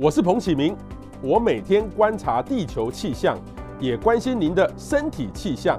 我是彭启明，我每天观察地球气象，也关心您的身体气象。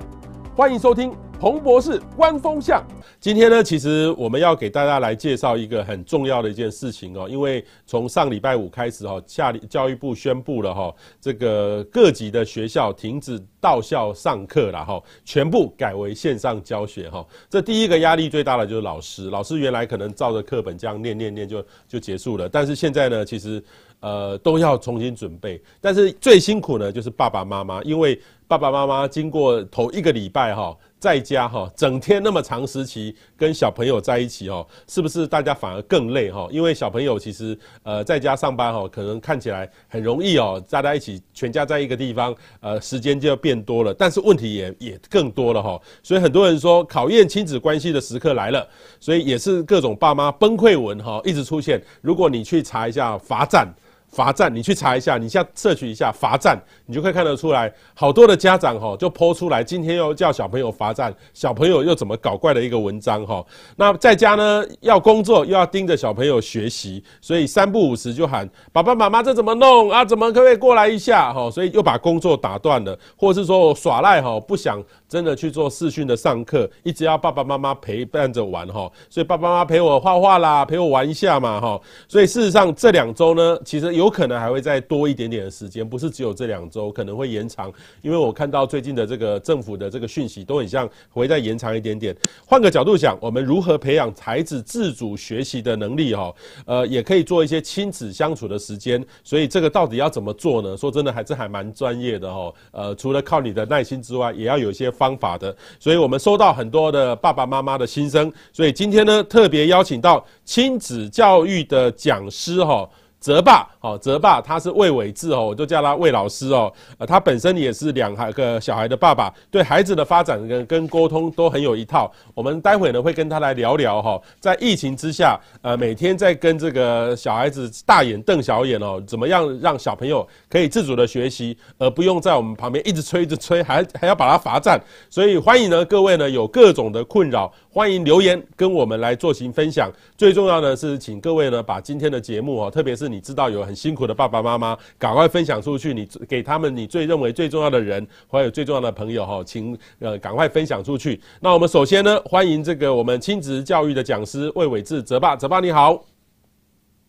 欢迎收听彭博士观风向。今天呢，其实我们要给大家来介绍一个很重要的一件事情哦，因为从上礼拜五开始哈，下教育部宣布了哈，这个各级的学校停止到校上课了哈，全部改为线上教学哈。这第一个压力最大的就是老师，老师原来可能照着课本这样念念念就就结束了，但是现在呢，其实。呃，都要重新准备，但是最辛苦呢，就是爸爸妈妈，因为爸爸妈妈经过头一个礼拜哈，在家哈，整天那么长时期跟小朋友在一起哦，是不是大家反而更累哈？因为小朋友其实呃在家上班哈，可能看起来很容易哦，大家一起全家在一个地方，呃，时间就要变多了，但是问题也也更多了哈。所以很多人说，考验亲子关系的时刻来了，所以也是各种爸妈崩溃文哈一直出现。如果你去查一下罚站。罚站，你去查一下，你现在摄取一下罚站，你就可以看得出来，好多的家长哈就 po 出来，今天又叫小朋友罚站，小朋友又怎么搞怪的一个文章哈。那在家呢要工作又要盯着小朋友学习，所以三不五时就喊爸爸妈妈这怎么弄啊？怎么可不可以过来一下哈？所以又把工作打断了，或是说我耍赖哈，不想真的去做视讯的上课，一直要爸爸妈妈陪伴着玩哈。所以爸爸妈妈陪我画画啦，陪我玩一下嘛哈。所以事实上这两周呢，其实。有可能还会再多一点点的时间，不是只有这两周，可能会延长。因为我看到最近的这个政府的这个讯息，都很像会再延长一点点。换个角度想，我们如何培养孩子自主学习的能力？哈，呃，也可以做一些亲子相处的时间。所以这个到底要怎么做呢？说真的，还是还蛮专业的哈。呃，除了靠你的耐心之外，也要有一些方法的。所以我们收到很多的爸爸妈妈的心声，所以今天呢，特别邀请到亲子教育的讲师哈。泽爸，哦，泽爸，他是魏伟志哦，我就叫他魏老师哦。呃，他本身也是两个小孩的爸爸，对孩子的发展跟跟沟通都很有一套。我们待会呢会跟他来聊聊哈，在疫情之下，呃，每天在跟这个小孩子大眼瞪小眼哦，怎么样让小朋友可以自主的学习，而不用在我们旁边一直催一直催，还还要把他罚站。所以欢迎呢各位呢有各种的困扰，欢迎留言跟我们来做行分享。最重要的是，请各位呢把今天的节目哦，特别是你知道有很辛苦的爸爸妈妈，赶快分享出去。你给他们你最认为最重要的人，还有最重要的朋友哈，请呃赶快分享出去。那我们首先呢，欢迎这个我们亲子教育的讲师魏伟志泽爸，泽爸你好。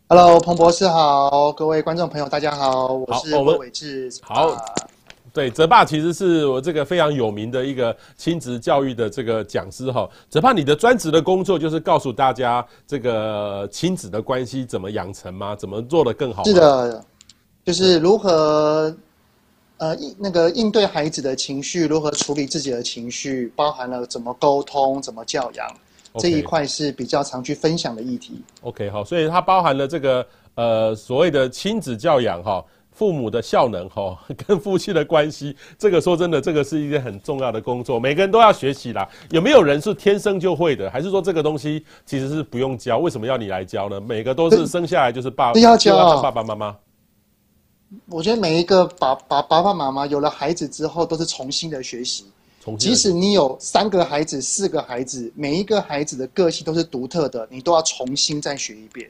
Hello，彭博士好，各位观众朋友大家好，我是魏伟志。好。对，泽爸其实是我这个非常有名的一个亲子教育的这个讲师哈。泽爸，你的专职的工作就是告诉大家这个亲子的关系怎么养成吗？怎么做得更好？是的，就是如何呃应那个应对孩子的情绪，如何处理自己的情绪，包含了怎么沟通、怎么教养 Okay. 这一块是比较常去分享的议题。OK，好，所以它包含了这个呃所谓的亲子教养哈。父母的效能哈，跟夫妻的关系，这个说真的，这个是一件很重要的工作，每个人都要学习啦。有没有人是天生就会的？还是说这个东西其实是不用教？为什么要你来教呢？每个都是生下来就是爸爸，要教啊，爸爸妈妈。我觉得每一个爸爸爸爸妈妈有了孩子之后，都是重新的学习。即使你有三个孩子、四个孩子，每一个孩子的个性都是独特的，你都要重新再学一遍。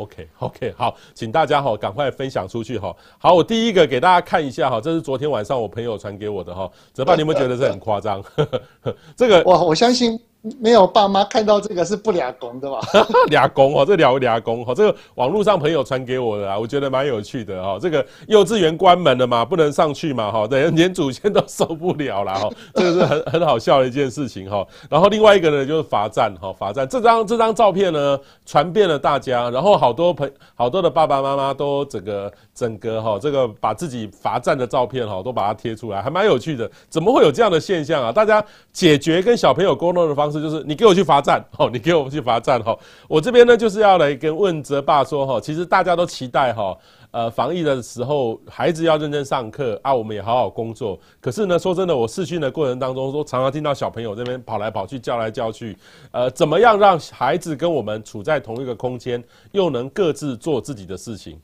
OK OK 好，请大家哈赶快分享出去哈。好，我第一个给大家看一下哈，这是昨天晚上我朋友传给我的哈。泽爸，你有没有觉得这很夸张？这个我，我相信。没有爸妈看到这个是不俩公的吧？俩公哦，这俩俩公哈，这个网络上朋友传给我的啊，我觉得蛮有趣的哈。这个幼稚园关门了嘛，不能上去嘛哈，对，连祖先都受不了了哈，这个是很很好笑的一件事情哈。然后另外一个呢，就是罚站哈，罚站这张这张照片呢传遍了大家，然后好多朋好多的爸爸妈妈都整个整个哈，这个把自己罚站的照片哈都把它贴出来，还蛮有趣的。怎么会有这样的现象啊？大家解决跟小朋友沟通的方式。就是你给我去罚站，好，你给我去罚站，哈，我这边呢就是要来跟问泽爸说，哈，其实大家都期待，哈，呃，防疫的时候孩子要认真上课啊，我们也好好工作。可是呢，说真的，我试训的过程当中，说常常听到小朋友这边跑来跑去，叫来叫去，呃，怎么样让孩子跟我们处在同一个空间，又能各自做自己的事情？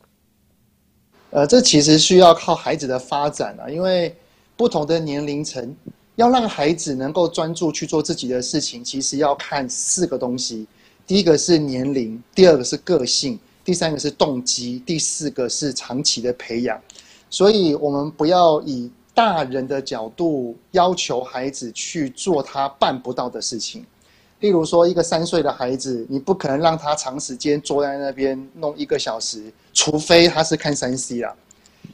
呃，这其实需要靠孩子的发展啊，因为不同的年龄层。要让孩子能够专注去做自己的事情，其实要看四个东西。第一个是年龄，第二个是个性，第三个是动机，第四个是长期的培养。所以，我们不要以大人的角度要求孩子去做他办不到的事情。例如说，一个三岁的孩子，你不可能让他长时间坐在那边弄一个小时，除非他是看三 C 啦。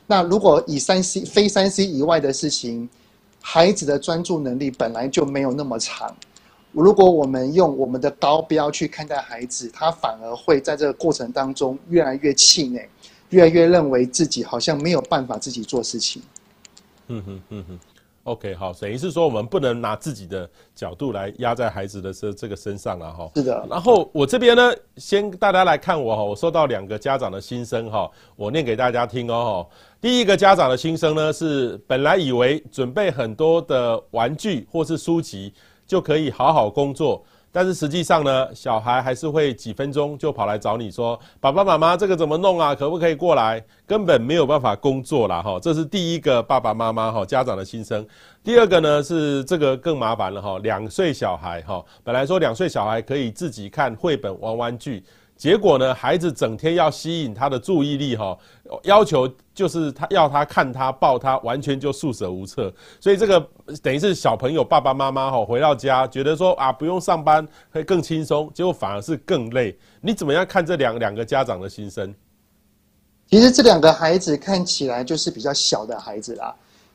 那如果以三 C 非三 C 以外的事情，孩子的专注能力本来就没有那么长。如果我们用我们的高标去看待孩子，他反而会在这个过程当中越来越气馁，越来越认为自己好像没有办法自己做事情。嗯哼嗯哼，OK，好，等于是说我们不能拿自己的角度来压在孩子的这这个身上了哈。是的。然后我这边呢，先大家来看我哈，我收到两个家长的心声哈，我念给大家听哦。第一个家长的心声呢是，本来以为准备很多的玩具或是书籍。就可以好好工作，但是实际上呢，小孩还是会几分钟就跑来找你说：“爸爸妈妈，这个怎么弄啊？可不可以过来？”根本没有办法工作啦。哈。这是第一个爸爸妈妈哈家长的心声。第二个呢是这个更麻烦了哈，两岁小孩哈，本来说两岁小孩可以自己看绘本、玩玩具。结果呢，孩子整天要吸引他的注意力，哈，要求就是他要他看他抱他，完全就束手无策。所以这个等于是小朋友爸爸妈妈哈回到家，觉得说啊不用上班会更轻松，结果反而是更累。你怎么样看这两两个家长的心声？其实这两个孩子看起来就是比较小的孩子啦，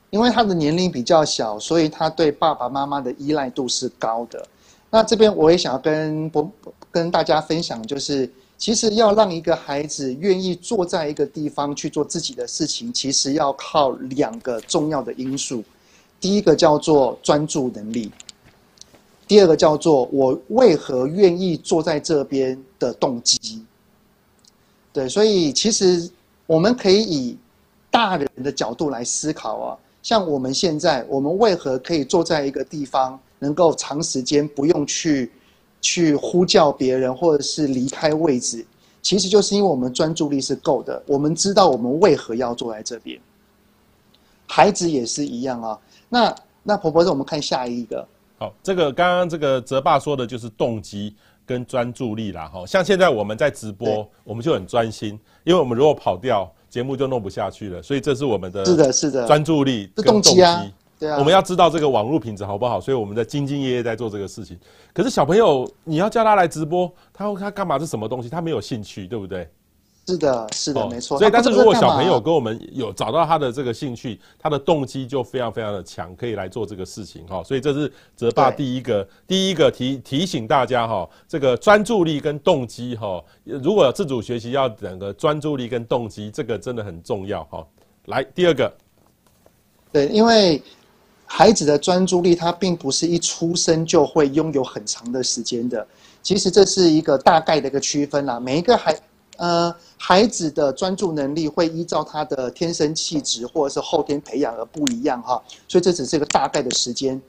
因为他的年龄比较小，所以他对爸爸妈妈的依赖度是高的。那这边我也想要跟不跟大家分享，就是其实要让一个孩子愿意坐在一个地方去做自己的事情，其实要靠两个重要的因素。第一个叫做专注能力，第二个叫做我为何愿意坐在这边的动机。对，所以其实我们可以以大人的角度来思考啊，像我们现在，我们为何可以坐在一个地方？能够长时间不用去去呼叫别人，或者是离开位置，其实就是因为我们专注力是够的。我们知道我们为何要坐在这边。孩子也是一样啊。那那婆婆，让我们看下一个。好，这个刚刚这个泽爸说的就是动机跟专注力啦。哈，像现在我们在直播，我们就很专心，因为我们如果跑掉，节目就弄不下去了。所以这是我们的是的是的专注力跟动机啊。对啊，我们要知道这个网络品质好不好，所以我们在兢兢业业在做这个事情。可是小朋友，你要叫他来直播，他他干嘛？是什么东西？他没有兴趣，对不对？是的，是的，哦、没错。所以，但是如果小朋友跟我们有找到他的这个兴趣，他的动机就非常非常的强，可以来做这个事情哈。所以这是泽爸第一个第一个提提醒大家哈，这个专注力跟动机哈，如果有自主学习要两个专注力跟动机，这个真的很重要哈。来，第二个，对，因为。孩子的专注力，他并不是一出生就会拥有很长的时间的。其实这是一个大概的一个区分啦。每一个孩，呃，孩子的专注能力会依照他的天生气质或者是后天培养而不一样哈。所以这只是一个大概的时间。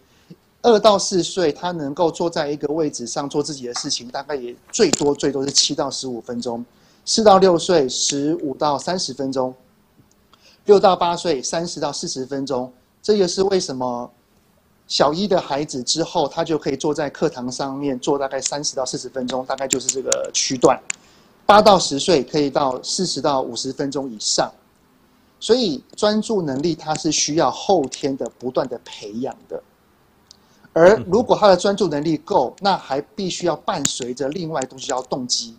二到四岁，他能够坐在一个位置上做自己的事情，大概也最多最多是七到十五分钟。四到六岁，十五到三十分钟。六到八岁，三十到四十分钟。这也是为什么小一的孩子之后，他就可以坐在课堂上面坐大概三十到四十分钟，大概就是这个区段。八到十岁可以到四十到五十分钟以上。所以专注能力它是需要后天的不断的培养的。而如果他的专注能力够，那还必须要伴随着另外东西叫动机。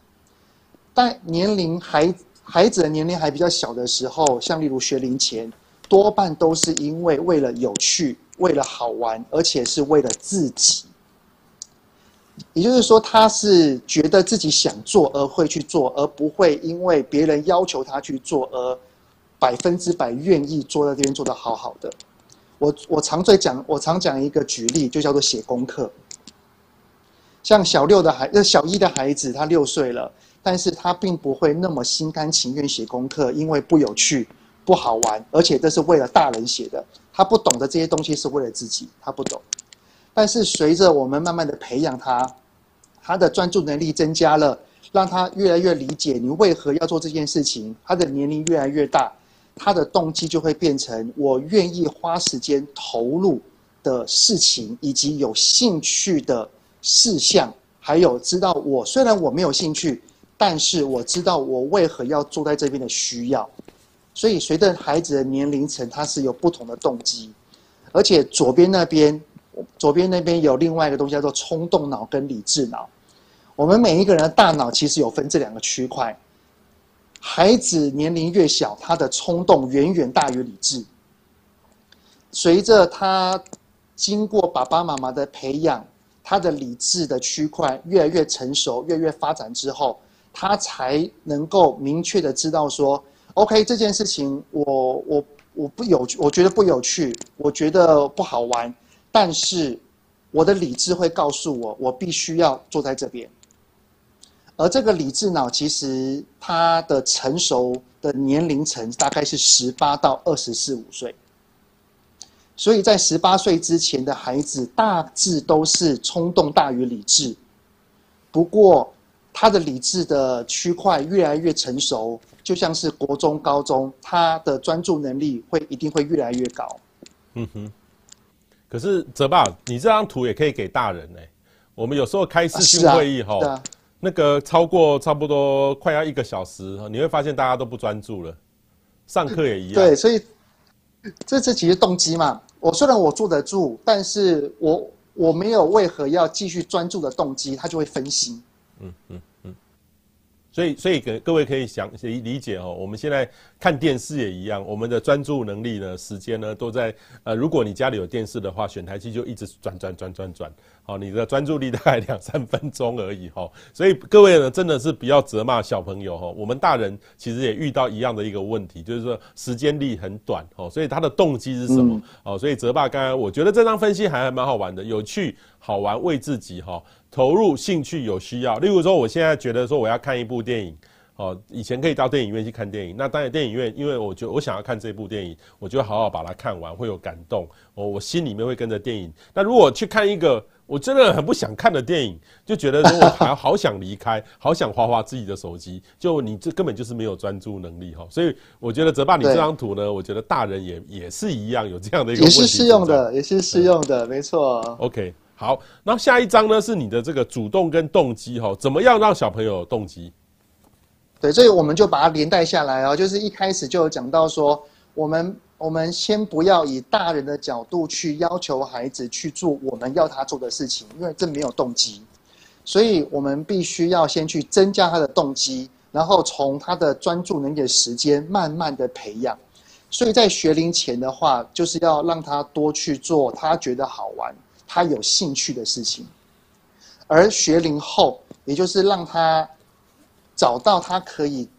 但年龄孩孩子的年龄还比较小的时候，像例如学龄前。多半都是因为为了有趣，为了好玩，而且是为了自己。也就是说，他是觉得自己想做而会去做，而不会因为别人要求他去做而百分之百愿意坐在这边做得好好的。我我常最讲，我常讲一个举例，就叫做写功课。像小六的孩，小一的孩子，他六岁了，但是他并不会那么心甘情愿写功课，因为不有趣。不好玩，而且这是为了大人写的，他不懂得这些东西是为了自己，他不懂。但是随着我们慢慢的培养他，他的专注能力增加了，让他越来越理解你为何要做这件事情。他的年龄越来越大，他的动机就会变成我愿意花时间投入的事情，以及有兴趣的事项，还有知道我虽然我没有兴趣，但是我知道我为何要坐在这边的需要。所以随着孩子的年龄层，他是有不同的动机，而且左边那边，左边那边有另外一个东西叫做冲动脑跟理智脑。我们每一个人的大脑其实有分这两个区块。孩子年龄越小，他的冲动远远大于理智。随着他经过爸爸妈妈的培养，他的理智的区块越来越成熟，越来越发展之后，他才能够明确的知道说：“OK，这件事情我我我不有趣，我觉得不有趣，我觉得不好玩，但是我的理智会告诉我，我必须要坐在这边。”而这个理智脑其实它的成熟的年龄层大概是十八到二十四五岁，所以在十八岁之前的孩子大致都是冲动大于理智。不过他的理智的区块越来越成熟，就像是国中、高中，他的专注能力会一定会越来越高。嗯哼。可是泽爸，你这张图也可以给大人呢、欸。我们有时候开视讯会议哈。啊那个超过差不多快要一个小时，你会发现大家都不专注了，上课也一样。对，所以这这其实动机嘛。我虽然我坐得住，但是我我没有为何要继续专注的动机，他就会分心。嗯嗯。所以，所以给各位可以想理理解哦。我们现在看电视也一样，我们的专注能力呢，时间呢，都在呃，如果你家里有电视的话，选台机就一直转转转转转，好，你的专注力大概两三分钟而已哈。所以各位呢，真的是不要责骂小朋友哈。我们大人其实也遇到一样的一个问题，就是说时间力很短哦，所以他的动机是什么？哦，所以泽爸刚刚我觉得这张分析还还蛮好玩的，有趣、好玩、为自己哈。投入兴趣有需要，例如说，我现在觉得说我要看一部电影，哦，以前可以到电影院去看电影，那当然电影院，因为我觉得我想要看这部电影，我就好好把它看完，会有感动，我我心里面会跟着电影。那如果去看一个我真的很不想看的电影，就觉得说我还好想离开，好想花花自己的手机，就你这根本就是没有专注能力哈。所以我觉得泽爸你这张图呢，我觉得大人也也是一样有这样的一个也是适用的，也是适用的，没错。OK。好，那下一章呢？是你的这个主动跟动机哈，怎么样让小朋友有动机？对，所以我们就把它连带下来哦。就是一开始就有讲到说，我们我们先不要以大人的角度去要求孩子去做我们要他做的事情，因为这没有动机。所以我们必须要先去增加他的动机，然后从他的专注能力的时间慢慢的培养。所以在学龄前的话，就是要让他多去做他觉得好玩。他有兴趣的事情，而学龄后，也就是让他找到他可以，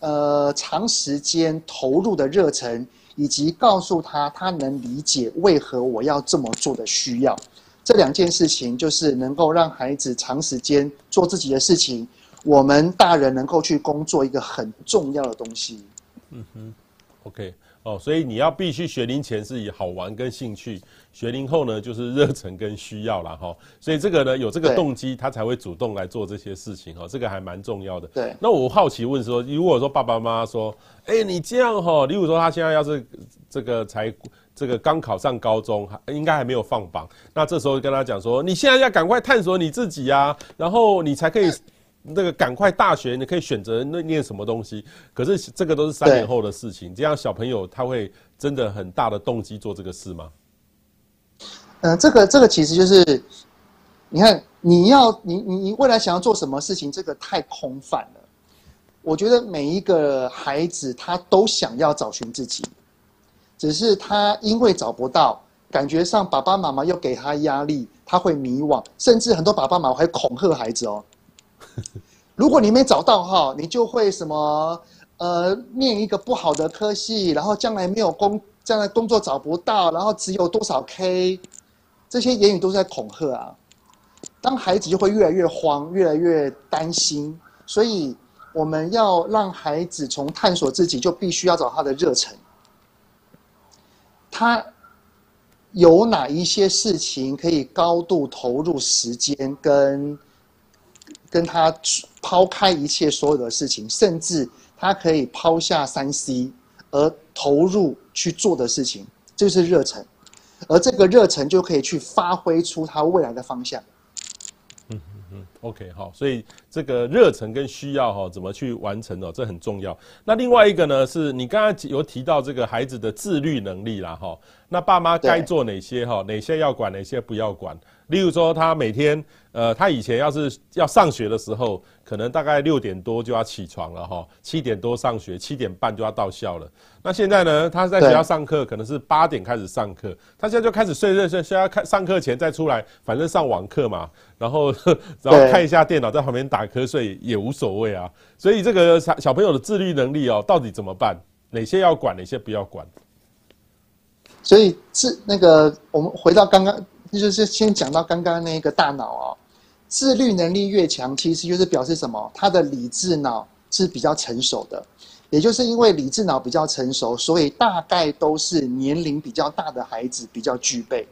呃，长时间投入的热忱，以及告诉他他能理解为何我要这么做的需要，这两件事情就是能够让孩子长时间做自己的事情，我们大人能够去工作一个很重要的东西。嗯哼，OK。哦，所以你要必须学龄前是以好玩跟兴趣，学龄后呢就是热忱跟需要了哈。所以这个呢有这个动机，他才会主动来做这些事情哈。这个还蛮重要的。对。那我好奇问说，如果说爸爸妈妈说，哎，你这样哈，例如说他现在要是这个才这个刚考上高中，应该还没有放榜，那这时候跟他讲说，你现在要赶快探索你自己呀，然后你才可以。那个赶快大学，你可以选择那念什么东西？可是这个都是三年后的事情。这样小朋友他会真的很大的动机做这个事吗？嗯、呃，这个这个其实就是，你看你要你你你未来想要做什么事情，这个太空泛了。我觉得每一个孩子他都想要找寻自己，只是他因为找不到，感觉上爸爸妈妈又给他压力，他会迷惘，甚至很多爸爸妈妈还恐吓孩子哦。如果你没找到哈，你就会什么呃，念一个不好的科系，然后将来没有工，将来工作找不到，然后只有多少 K，这些言语都是在恐吓啊。当孩子就会越来越慌，越来越担心，所以我们要让孩子从探索自己，就必须要找他的热忱。他有哪一些事情可以高度投入时间跟？跟他抛开一切所有的事情，甚至他可以抛下三 C 而投入去做的事情，这就是热忱，而这个热忱就可以去发挥出他未来的方向。嗯嗯嗯 OK，好，所以这个热忱跟需要哈，怎么去完成哦，这很重要。那另外一个呢，是你刚刚有提到这个孩子的自律能力啦，哈，那爸妈该做哪些哈？哪些要管，哪些不要管？例如说，他每天，呃，他以前要是要上学的时候，可能大概六点多就要起床了哈，七点多上学，七点半就要到校了。那现在呢，他在学校上课，可能是八点开始上课，他现在就开始睡睡睡，睡到开上课前再出来，反正上网课嘛，然后 然后看一下电脑，在旁边打瞌睡也无所谓啊。所以这个小小朋友的自律能力哦，到底怎么办？哪些要管，哪些不要管？所以是那个，我们回到刚刚。就是先讲到刚刚那个大脑哦，自律能力越强，其实就是表示什么？他的理智脑是比较成熟的，也就是因为理智脑比较成熟，所以大概都是年龄比较大的孩子比较具备。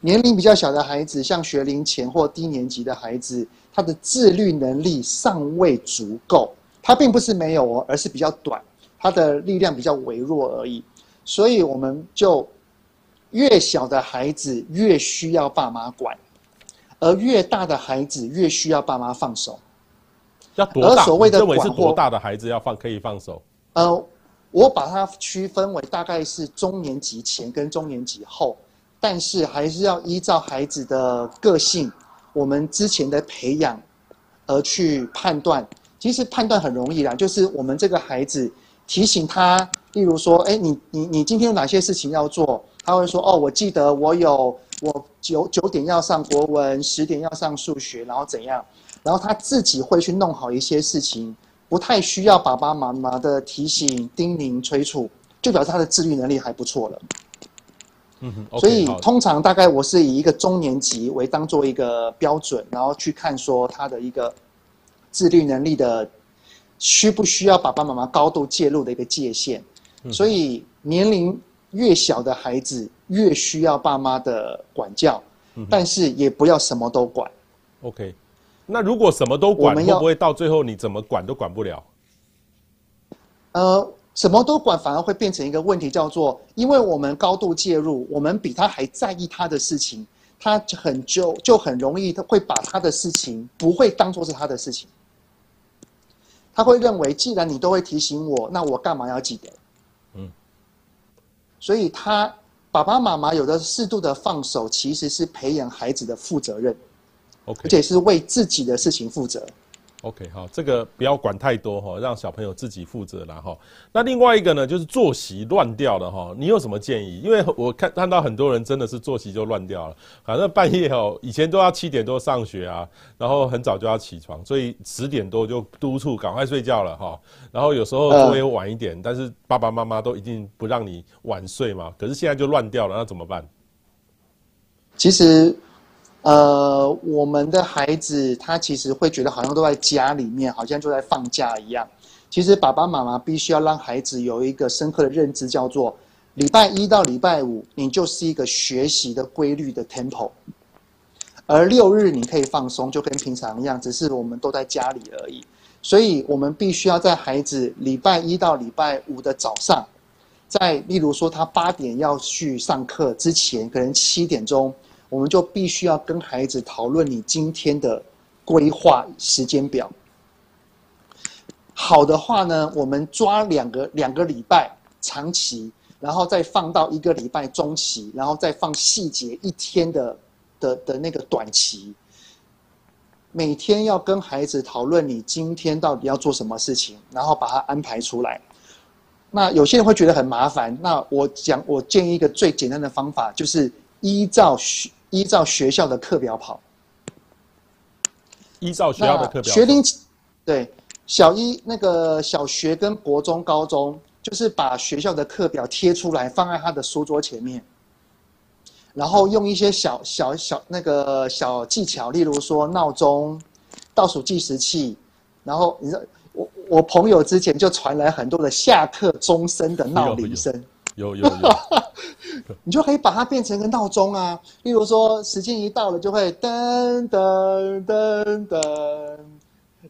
年龄比较小的孩子，像学龄前或低年级的孩子，他的自律能力尚未足够。他并不是没有哦，而是比较短，他的力量比较微弱而已。所以我们就。越小的孩子越需要爸妈管，而越大的孩子越需要爸妈放手。要多大？所谓的认为是多大的孩子要放可以放手？呃，我把它区分为大概是中年级前跟中年级后，但是还是要依照孩子的个性，我们之前的培养而去判断。其实判断很容易啦，就是我们这个孩子提醒他，例如说，哎，你你你今天有哪些事情要做？他会说：“哦，我记得我有我九九点要上国文，十点要上数学，然后怎样？然后他自己会去弄好一些事情，不太需要爸爸妈妈的提醒、叮咛、催促，就表示他的自律能力还不错了。嗯哼，okay, 所以通常大概我是以一个中年级为当做一个标准，然后去看说他的一个自律能力的需不需要爸爸妈妈高度介入的一个界限。所以年龄。”越小的孩子越需要爸妈的管教，但是也不要什么都管。OK，那如果什么都管，会不会到最后你怎么管都管不了？呃，什么都管反而会变成一个问题，叫做因为我们高度介入，我们比他还在意他的事情，他很就就很容易他会把他的事情不会当做是他的事情，他会认为既然你都会提醒我，那我干嘛要记得？所以，他爸爸妈妈有的适度的放手，其实是培养孩子的负责任而且是为自己的事情负责。OK，好，这个不要管太多哈，让小朋友自己负责啦哈。那另外一个呢，就是作息乱掉了哈，你有什么建议？因为我看看到很多人真的是作息就乱掉了，反正半夜哦，以前都要七点多上学啊，然后很早就要起床，所以十点多就督促赶快睡觉了哈。然后有时候作业晚一点，但是爸爸妈妈都一定不让你晚睡嘛。可是现在就乱掉了，那怎么办？其实。呃，我们的孩子他其实会觉得好像都在家里面，好像就在放假一样。其实爸爸妈妈必须要让孩子有一个深刻的认知，叫做礼拜一到礼拜五，你就是一个学习的规律的 tempo，而六日你可以放松，就跟平常一样，只是我们都在家里而已。所以我们必须要在孩子礼拜一到礼拜五的早上，在例如说他八点要去上课之前，可能七点钟。我们就必须要跟孩子讨论你今天的规划时间表。好的话呢，我们抓两个两个礼拜长期，然后再放到一个礼拜中期，然后再放细节一天的的的那个短期。每天要跟孩子讨论你今天到底要做什么事情，然后把它安排出来。那有些人会觉得很麻烦，那我讲，我建议一个最简单的方法，就是依照学。依照学校的课表跑，依照学校的课表。学龄，对，小一那个小学跟国中、高中，就是把学校的课表贴出来，放在他的书桌前面，然后用一些小小小那个小技巧，例如说闹钟、倒数计时器，然后你知道，我我朋友之前就传来很多的下课钟声的闹铃声。有有有，你就可以把它变成一个闹钟啊。例如说，时间一到了，就会噔噔噔噔，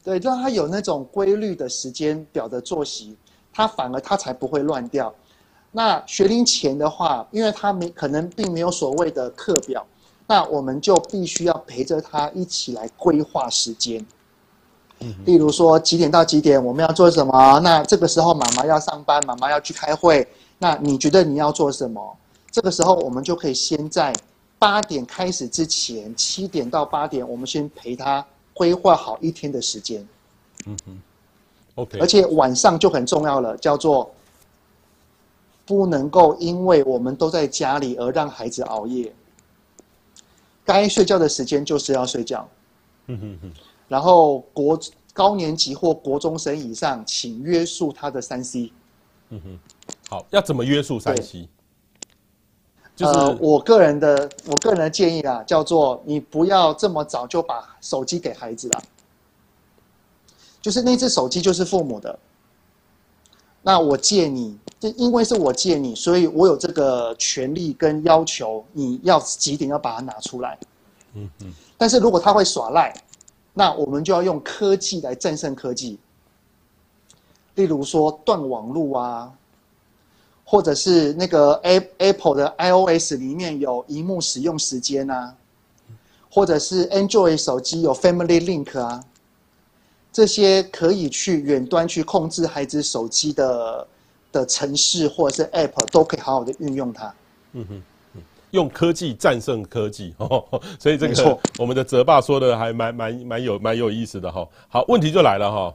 对，让它有那种规律的时间表的作息，它反而它才不会乱掉。那学龄前的话，因为他没可能并没有所谓的课表，那我们就必须要陪着他一起来规划时间。例如说几点到几点我们要做什么？那这个时候妈妈要上班，妈妈要去开会。那你觉得你要做什么？这个时候我们就可以先在八点开始之前，七点到八点，我们先陪他规划好一天的时间。嗯哼，OK。而且晚上就很重要了，叫做不能够因为我们都在家里而让孩子熬夜。该睡觉的时间就是要睡觉。嗯哼哼。然后国高年级或国中生以上，请约束他的三 C。嗯哼。好，要怎么约束三 C？就是、呃、我个人的我个人的建议啊，叫做你不要这么早就把手机给孩子了。就是那只手机就是父母的，那我借你，就因为是我借你，所以我有这个权利跟要求，你要几点要把它拿出来。嗯嗯。但是如果他会耍赖，那我们就要用科技来战胜科技。例如说断网路啊。或者是那个 Apple 的 iOS 里面有荧幕使用时间啊，或者是 Android 手机有 Family Link 啊，这些可以去远端去控制孩子手机的的城市或者是 App 都可以好好的运用它。嗯哼，用科技战胜科技，所以这个我们的泽爸说的还蛮蛮蛮有蛮有意思的哈。好，问题就来了哈。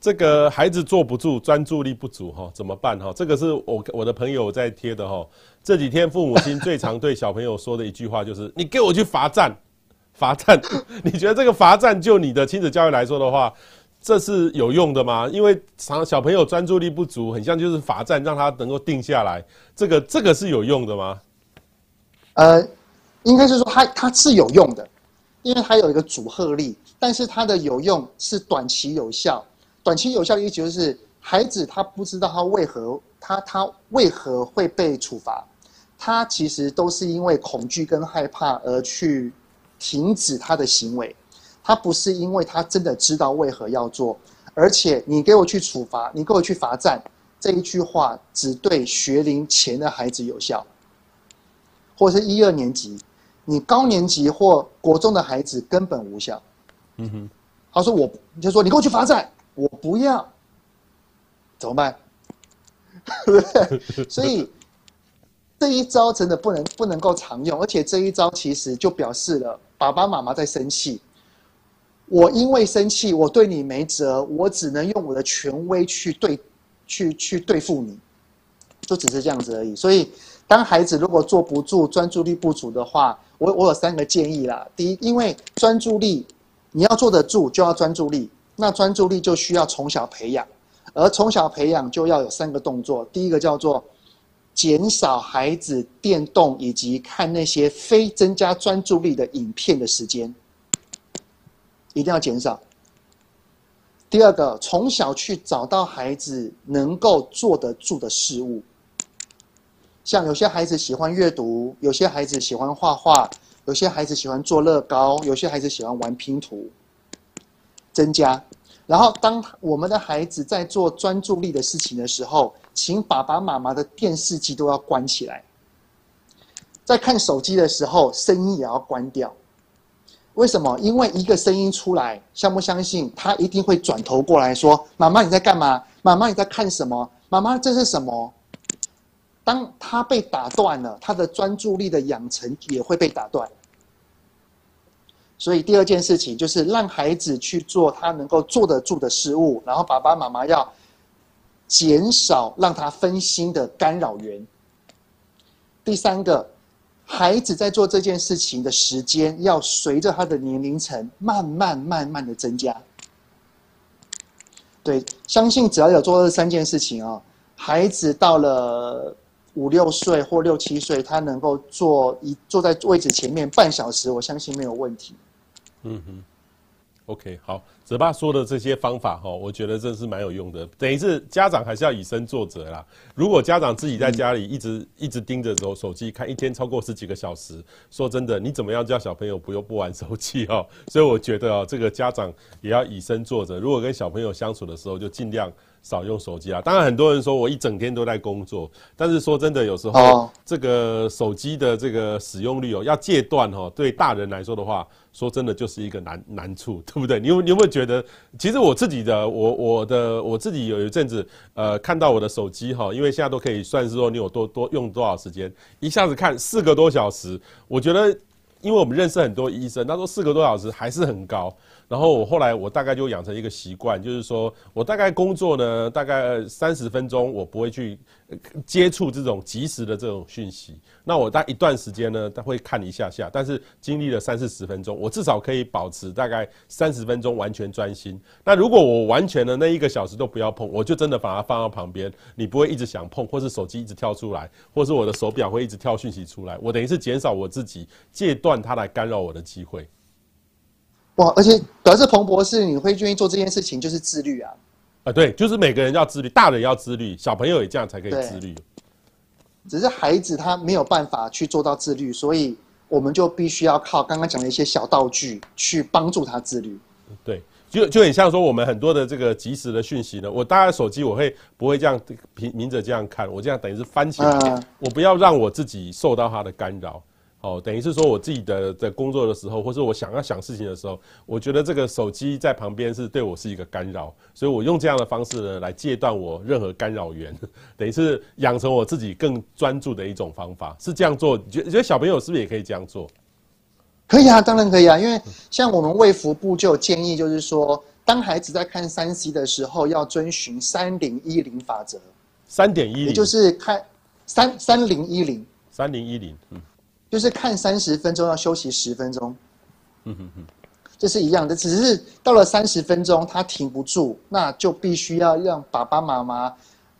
这个孩子坐不住，专注力不足，哈，怎么办？哈，这个是我我的朋友在贴的，哈。这几天父母亲最常对小朋友说的一句话就是：“你给我去罚站，罚站。”你觉得这个罚站就你的亲子教育来说的话，这是有用的吗？因为常小朋友专注力不足，很像就是罚站，让他能够定下来。这个这个是有用的吗？呃，应该是说它它是有用的，因为它有一个阻吓力，但是它的有用是短期有效。短期有效的意思就是，孩子他不知道他为何他他为何会被处罚，他其实都是因为恐惧跟害怕而去停止他的行为，他不是因为他真的知道为何要做，而且你给我去处罚，你给我去罚站，这一句话只对学龄前的孩子有效，或者是一二年级，你高年级或国中的孩子根本无效。嗯哼，他说我你就说你给我去罚站。我不要，怎么办？所以这一招真的不能不能够常用，而且这一招其实就表示了爸爸妈妈在生气。我因为生气，我对你没辙，我只能用我的权威去对去去对付你，就只是这样子而已。所以，当孩子如果坐不住、专注力不足的话，我我有三个建议啦。第一，因为专注力你要坐得住，就要专注力。那专注力就需要从小培养，而从小培养就要有三个动作。第一个叫做减少孩子电动以及看那些非增加专注力的影片的时间，一定要减少。第二个，从小去找到孩子能够坐得住的事物，像有些孩子喜欢阅读，有些孩子喜欢画画，有些孩子喜欢做乐高，有些孩子喜欢玩拼图。增加，然后当我们的孩子在做专注力的事情的时候，请爸爸妈妈的电视机都要关起来。在看手机的时候，声音也要关掉。为什么？因为一个声音出来，相不相信？他一定会转头过来说：“妈妈你在干嘛？妈妈你在看什么？妈妈这是什么？”当他被打断了，他的专注力的养成也会被打断。所以第二件事情就是让孩子去做他能够坐得住的事物，然后爸爸妈妈要减少让他分心的干扰源。第三个，孩子在做这件事情的时间要随着他的年龄层慢慢慢慢的增加。对，相信只要有做这三件事情啊、哦，孩子到了五六岁或六七岁，他能够坐一坐在位置前面半小时，我相信没有问题。嗯哼，OK，好，泽爸说的这些方法哈，我觉得真是蛮有用的。等于是家长还是要以身作则啦。如果家长自己在家里一直、嗯、一直盯着手手机看，一天超过十几个小时，说真的，你怎么样叫小朋友不用不玩手机哦？所以我觉得哦，这个家长也要以身作则。如果跟小朋友相处的时候，就尽量少用手机啊。当然，很多人说我一整天都在工作，但是说真的，有时候这个手机的这个使用率哦，要戒断哦，对大人来说的话，说真的就是一个难难处，对不对？你有你有没有觉觉得，其实我自己的我我的我自己有一阵子呃，看到我的手机哈，因为现在都可以算是说你有多多用多少时间，一下子看四个多小时，我觉得。因为我们认识很多医生，他说四个多小时还是很高。然后我后来我大概就养成一个习惯，就是说我大概工作呢，大概三十分钟，我不会去接触这种即时的这种讯息。那我大一段时间呢，他会看一下下，但是经历了三四十分钟，我至少可以保持大概三十分钟完全专心。那如果我完全的那一个小时都不要碰，我就真的把它放到旁边，你不会一直想碰，或是手机一直跳出来，或是我的手表会一直跳讯息出来，我等于是减少我自己戒断它来干扰我的机会。哇！而且表示彭博士，你会愿意做这件事情，就是自律啊。啊，对，就是每个人要自律，大人要自律，小朋友也这样才可以自律。只是孩子他没有办法去做到自律，所以我们就必须要靠刚刚讲的一些小道具去帮助他自律。对，就就很像说我们很多的这个即时的讯息呢，我大概手机我会不会这样平明着这样看，我这样等于是翻起来，嗯、我不要让我自己受到他的干扰。哦，等于是说我自己的在工作的时候，或是我想要想事情的时候，我觉得这个手机在旁边是对我是一个干扰，所以我用这样的方式呢来戒断我任何干扰源，等于是养成我自己更专注的一种方法，是这样做。你觉得觉得小朋友是不是也可以这样做？可以啊，当然可以啊，因为像我们卫福部就有建议，就是说当孩子在看三 C 的时候，要遵循三零一零法则。三点一零，也就是看三三零一零。三零一零，嗯。就是看三十分钟要休息十分钟，嗯哼哼，这是一样的，只是到了三十分钟他停不住，那就必须要让爸爸妈妈，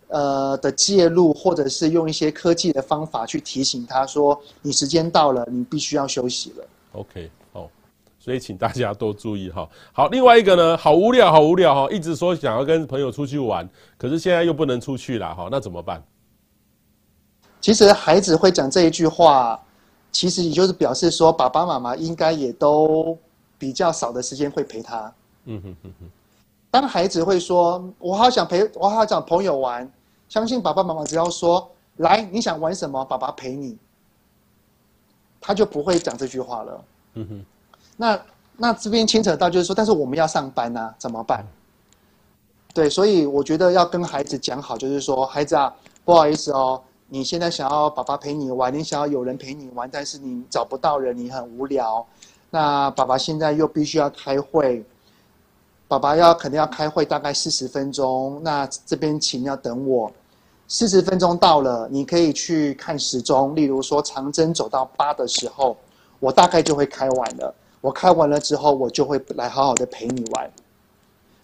呃的介入，或者是用一些科技的方法去提醒他说，你时间到了，你必须要休息了。OK，好，所以请大家多注意哈。好，另外一个呢，好无聊，好无聊哈，一直说想要跟朋友出去玩，可是现在又不能出去了哈，那怎么办？其实孩子会讲这一句话。其实也就是表示说，爸爸妈妈应该也都比较少的时间会陪他。嗯哼哼哼。当孩子会说“我好想陪，我好想朋友玩”，相信爸爸妈妈只要说“来，你想玩什么，爸爸陪你”，他就不会讲这句话了。嗯哼。那那这边牵扯到就是说，但是我们要上班啊，怎么办？对，所以我觉得要跟孩子讲好，就是说，孩子啊，不好意思哦。你现在想要爸爸陪你玩，你想要有人陪你玩，但是你找不到人，你很无聊。那爸爸现在又必须要开会，爸爸要肯定要开会，大概四十分钟。那这边请要等我，四十分钟到了，你可以去看时钟。例如说长针走到八的时候，我大概就会开完了。我开完了之后，我就会来好好的陪你玩。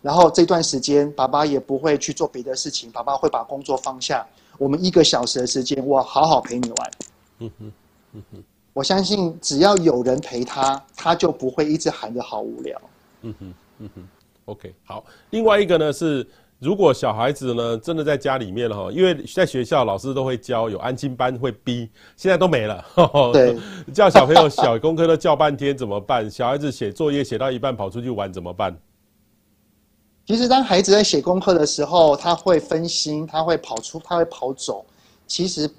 然后这段时间，爸爸也不会去做别的事情，爸爸会把工作放下。我们一个小时的时间，我好好陪你玩。嗯哼，嗯哼，我相信只要有人陪他，他就不会一直喊着好无聊。嗯哼，嗯哼，OK，好。另外一个呢是，如果小孩子呢真的在家里面了哈，因为在学校老师都会教有安亲班会逼，现在都没了。对，叫小朋友小功课都叫半天怎么办？小孩子写作业写到一半跑出去玩怎么办？其实，当孩子在写功课的时候，他会分心，他会跑出，他会跑走。其实，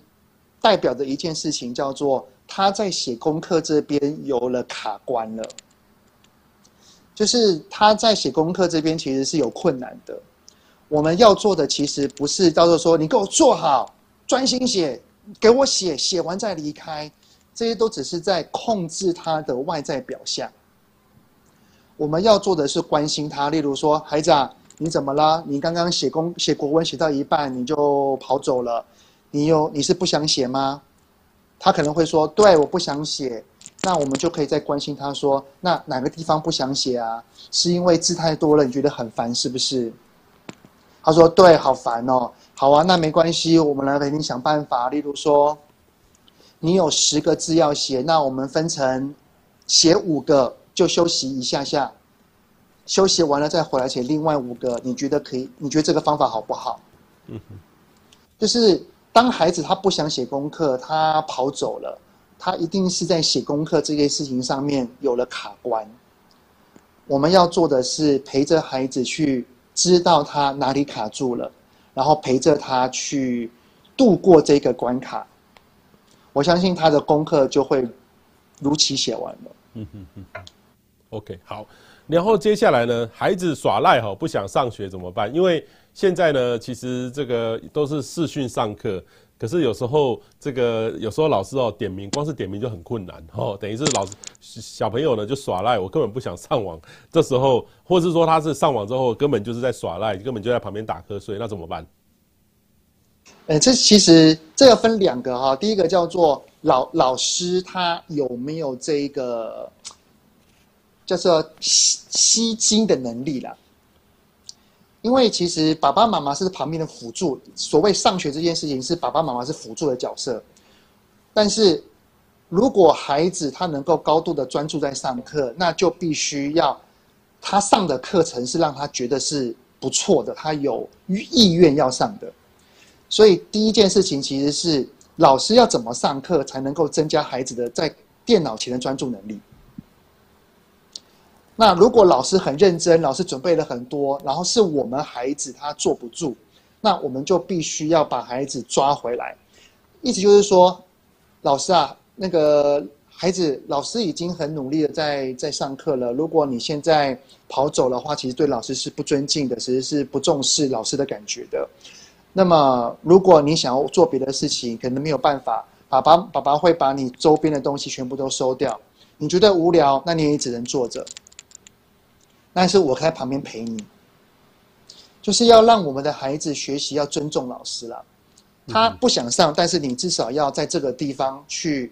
代表着一件事情，叫做他在写功课这边有了卡关了。就是他在写功课这边其实是有困难的。我们要做的其实不是叫做说你给我坐好，专心写，给我写，写完再离开。这些都只是在控制他的外在表象。我们要做的是关心他，例如说，孩子啊，你怎么了？你刚刚写公写国文写到一半你就跑走了，你有你是不想写吗？他可能会说，对，我不想写。那我们就可以再关心他说，那哪个地方不想写啊？是因为字太多了，你觉得很烦是不是？他说，对，好烦哦。好啊，那没关系，我们来陪你想办法。例如说，你有十个字要写，那我们分成写五个。就休息一下下，休息完了再回来写另外五个。你觉得可以？你觉得这个方法好不好？嗯哼，就是当孩子他不想写功课，他跑走了，他一定是在写功课这件事情上面有了卡关。我们要做的是陪着孩子去知道他哪里卡住了，然后陪着他去度过这个关卡。我相信他的功课就会如期写完了。嗯哼嗯。OK，好。然后接下来呢，孩子耍赖哈，不想上学怎么办？因为现在呢，其实这个都是视讯上课。可是有时候这个有时候老师哦点名，光是点名就很困难哦，等于是老师小朋友呢就耍赖，我根本不想上网。这时候，或是说他是上网之后根本就是在耍赖，根本就在旁边打瞌睡，那怎么办？呃，这其实这要分两个哈，第一个叫做老老师他有没有这一个叫做吸吸睛的能力啦。因为其实爸爸妈妈是旁边的辅助，所谓上学这件事情是爸爸妈妈是辅助的角色。但是，如果孩子他能够高度的专注在上课，那就必须要他上的课程是让他觉得是不错的，他有意愿要上的。所以第一件事情其实是老师要怎么上课才能够增加孩子的在电脑前的专注能力。那如果老师很认真，老师准备了很多，然后是我们孩子他坐不住，那我们就必须要把孩子抓回来。意思就是说，老师啊，那个孩子，老师已经很努力的在在上课了。如果你现在跑走的话，其实对老师是不尊敬的，其实是不重视老师的感觉的。那么，如果你想要做别的事情，可能没有办法，爸爸爸爸会把你周边的东西全部都收掉。你觉得无聊，那你也只能坐着。但是我在旁边陪你，就是要让我们的孩子学习要尊重老师了。他不想上，但是你至少要在这个地方去，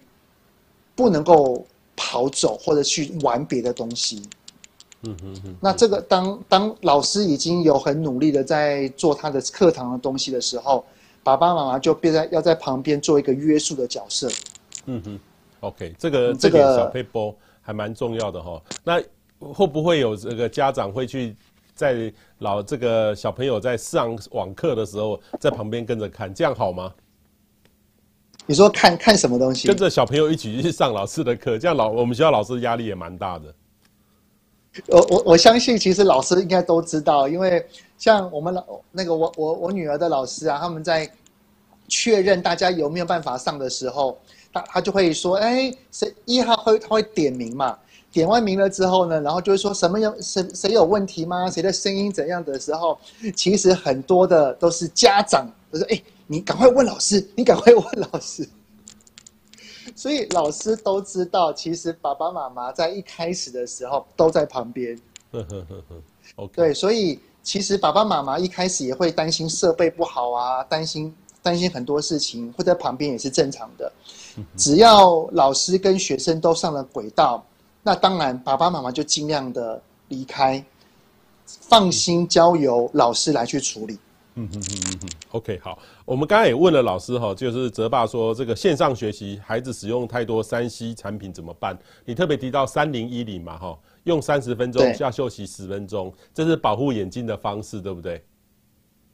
不能够跑走或者去玩别的东西。嗯嗯嗯。那这个当当老师已经有很努力的在做他的课堂的东西的时候，爸爸妈妈就变在要在旁边做一个约束的角色。嗯哼，OK，这个这个小撇步还蛮重要的哈。那。会不会有这个家长会去在老这个小朋友在上网课的时候，在旁边跟着看，这样好吗？你说看看什么东西？跟着小朋友一起去上老师的课，这样老我们学校老师压力也蛮大的。我我我相信，其实老师应该都知道，因为像我们老那个我我我女儿的老师啊，他们在确认大家有没有办法上的时候，他他就会说：“哎，谁一号会他会点名嘛？”点完名了之后呢，然后就会说什么有谁谁有问题吗？谁的声音怎样的时候，其实很多的都是家长，就说：“哎，你赶快问老师，你赶快问老师。”所以老师都知道，其实爸爸妈妈在一开始的时候都在旁边。呵呵呵呵。OK。对，所以其实爸爸妈妈一开始也会担心设备不好啊，担心担心很多事情，会在旁边也是正常的。只要老师跟学生都上了轨道。那当然，爸爸妈妈就尽量的离开，放心交由老师来去处理。嗯嗯嗯嗯嗯。OK，好，我们刚才也问了老师哈，就是泽爸说这个线上学习，孩子使用太多三 C 产品怎么办？你特别提到三零一零嘛哈，用三十分钟要休息十分钟，这是保护眼睛的方式，对不对？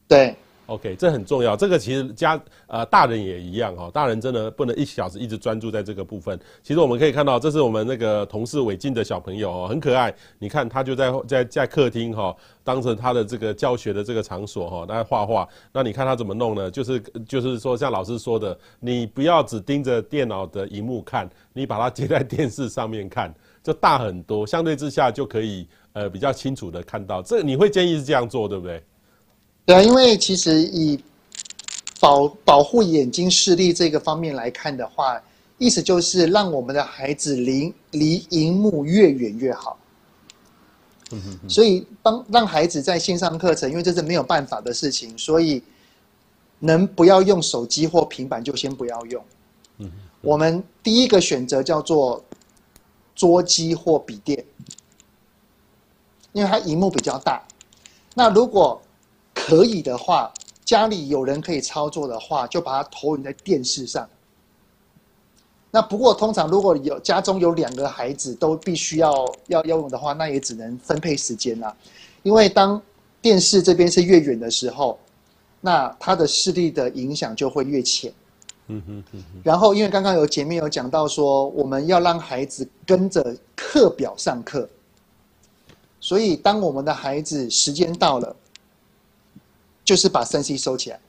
对。OK，这很重要。这个其实家呃大人也一样哈、哦，大人真的不能一小时一直专注在这个部分。其实我们可以看到，这是我们那个同事伟晋的小朋友哦，很可爱。你看他就在在在客厅哈、哦，当成他的这个教学的这个场所哈，在画画。那你看他怎么弄呢？就是就是说像老师说的，你不要只盯着电脑的荧幕看，你把它接在电视上面看，就大很多。相对之下就可以呃比较清楚的看到。这你会建议是这样做，对不对？对啊，因为其实以保保护眼睛视力这个方面来看的话，意思就是让我们的孩子离离荧幕越远越好。嗯哼哼。所以帮让孩子在线上课程，因为这是没有办法的事情，所以能不要用手机或平板就先不要用。嗯哼。我们第一个选择叫做桌机或笔电，因为它荧幕比较大。那如果可以的话，家里有人可以操作的话，就把它投影在电视上。那不过通常如果有家中有两个孩子都必须要要要用的话，那也只能分配时间啦。因为当电视这边是越远的时候，那他的视力的影响就会越浅。嗯哼嗯哼。然后因为刚刚有前面有讲到说，我们要让孩子跟着课表上课，所以当我们的孩子时间到了。就是把三 C 收起来，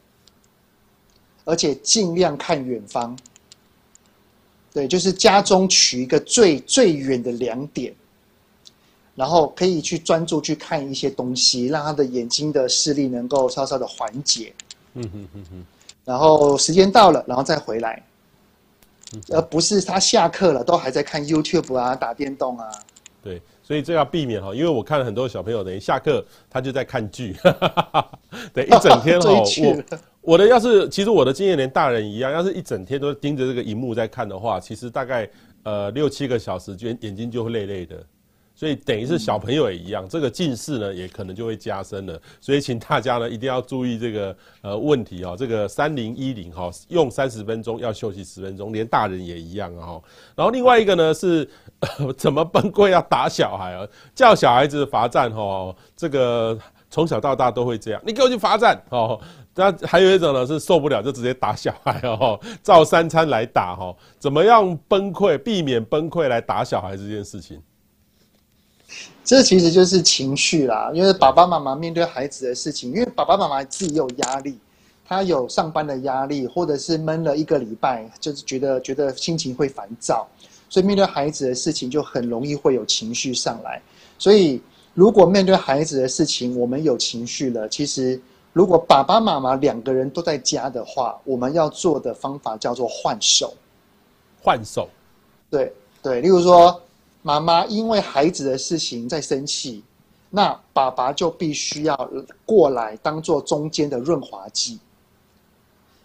而且尽量看远方。对，就是家中取一个最最远的两点，然后可以去专注去看一些东西，让他的眼睛的视力能够稍稍的缓解。嗯哼哼哼。然后时间到了，然后再回来，而不是他下课了都还在看 YouTube 啊、打电动啊。对。所以这要避免哈，因为我看了很多小朋友，等于下课他就在看剧，对，一整天 哈。我我的要是其实我的经验连大人一样，要是一整天都盯着这个荧幕在看的话，其实大概呃六七个小时，就眼睛就会累累的。所以等于是小朋友也一样，这个近视呢也可能就会加深了。所以请大家呢一定要注意这个呃问题哦，这个三零一零哈，用三十分钟要休息十分钟，连大人也一样哦。然后另外一个呢是 怎么崩溃要打小孩啊，叫小孩子罚站哈，这个从小到大都会这样，你给我去罚站哦。那还有一种呢是受不了就直接打小孩哦，照三餐来打哈，怎么样崩溃，避免崩溃来打小孩这件事情。这其实就是情绪啦，因为爸爸妈妈面对孩子的事情，因为爸爸妈妈自己有压力，他有上班的压力，或者是闷了一个礼拜，就是觉得觉得心情会烦躁，所以面对孩子的事情就很容易会有情绪上来。所以如果面对孩子的事情，我们有情绪了，其实如果爸爸妈妈两个人都在家的话，我们要做的方法叫做换手。换手，对对，例如说。妈妈因为孩子的事情在生气，那爸爸就必须要过来当做中间的润滑剂。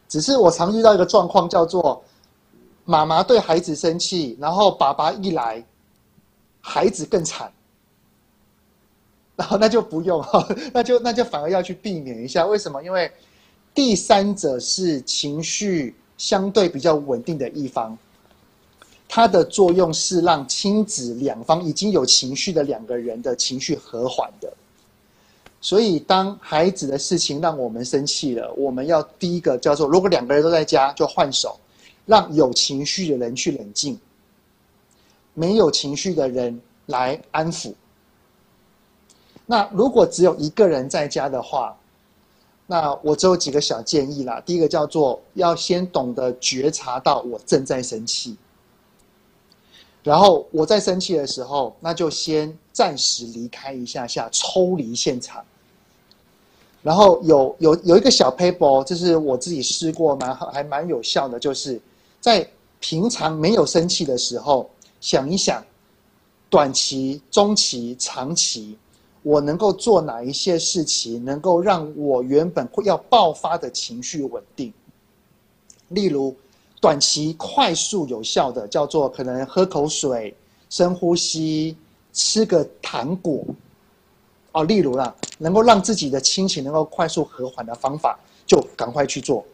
只是我常遇到一个状况，叫做妈妈对孩子生气，然后爸爸一来，孩子更惨，然后那就不用，那就那就反而要去避免一下。为什么？因为第三者是情绪相对比较稳定的一方。它的作用是让亲子两方已经有情绪的两个人的情绪和缓的，所以当孩子的事情让我们生气了，我们要第一个叫做，如果两个人都在家，就换手，让有情绪的人去冷静，没有情绪的人来安抚。那如果只有一个人在家的话，那我只有几个小建议啦。第一个叫做要先懂得觉察到我正在生气。然后我在生气的时候，那就先暂时离开一下下，抽离现场。然后有有有一个小 paper，就是我自己试过，蛮还蛮有效的，就是在平常没有生气的时候，想一想，短期、中期、长期，我能够做哪一些事情，能够让我原本会要爆发的情绪稳定。例如。短期快速有效的叫做可能喝口水、深呼吸、吃个糖果，哦，例如啦，能够让自己的心情能够快速和缓的方法，就赶快去做。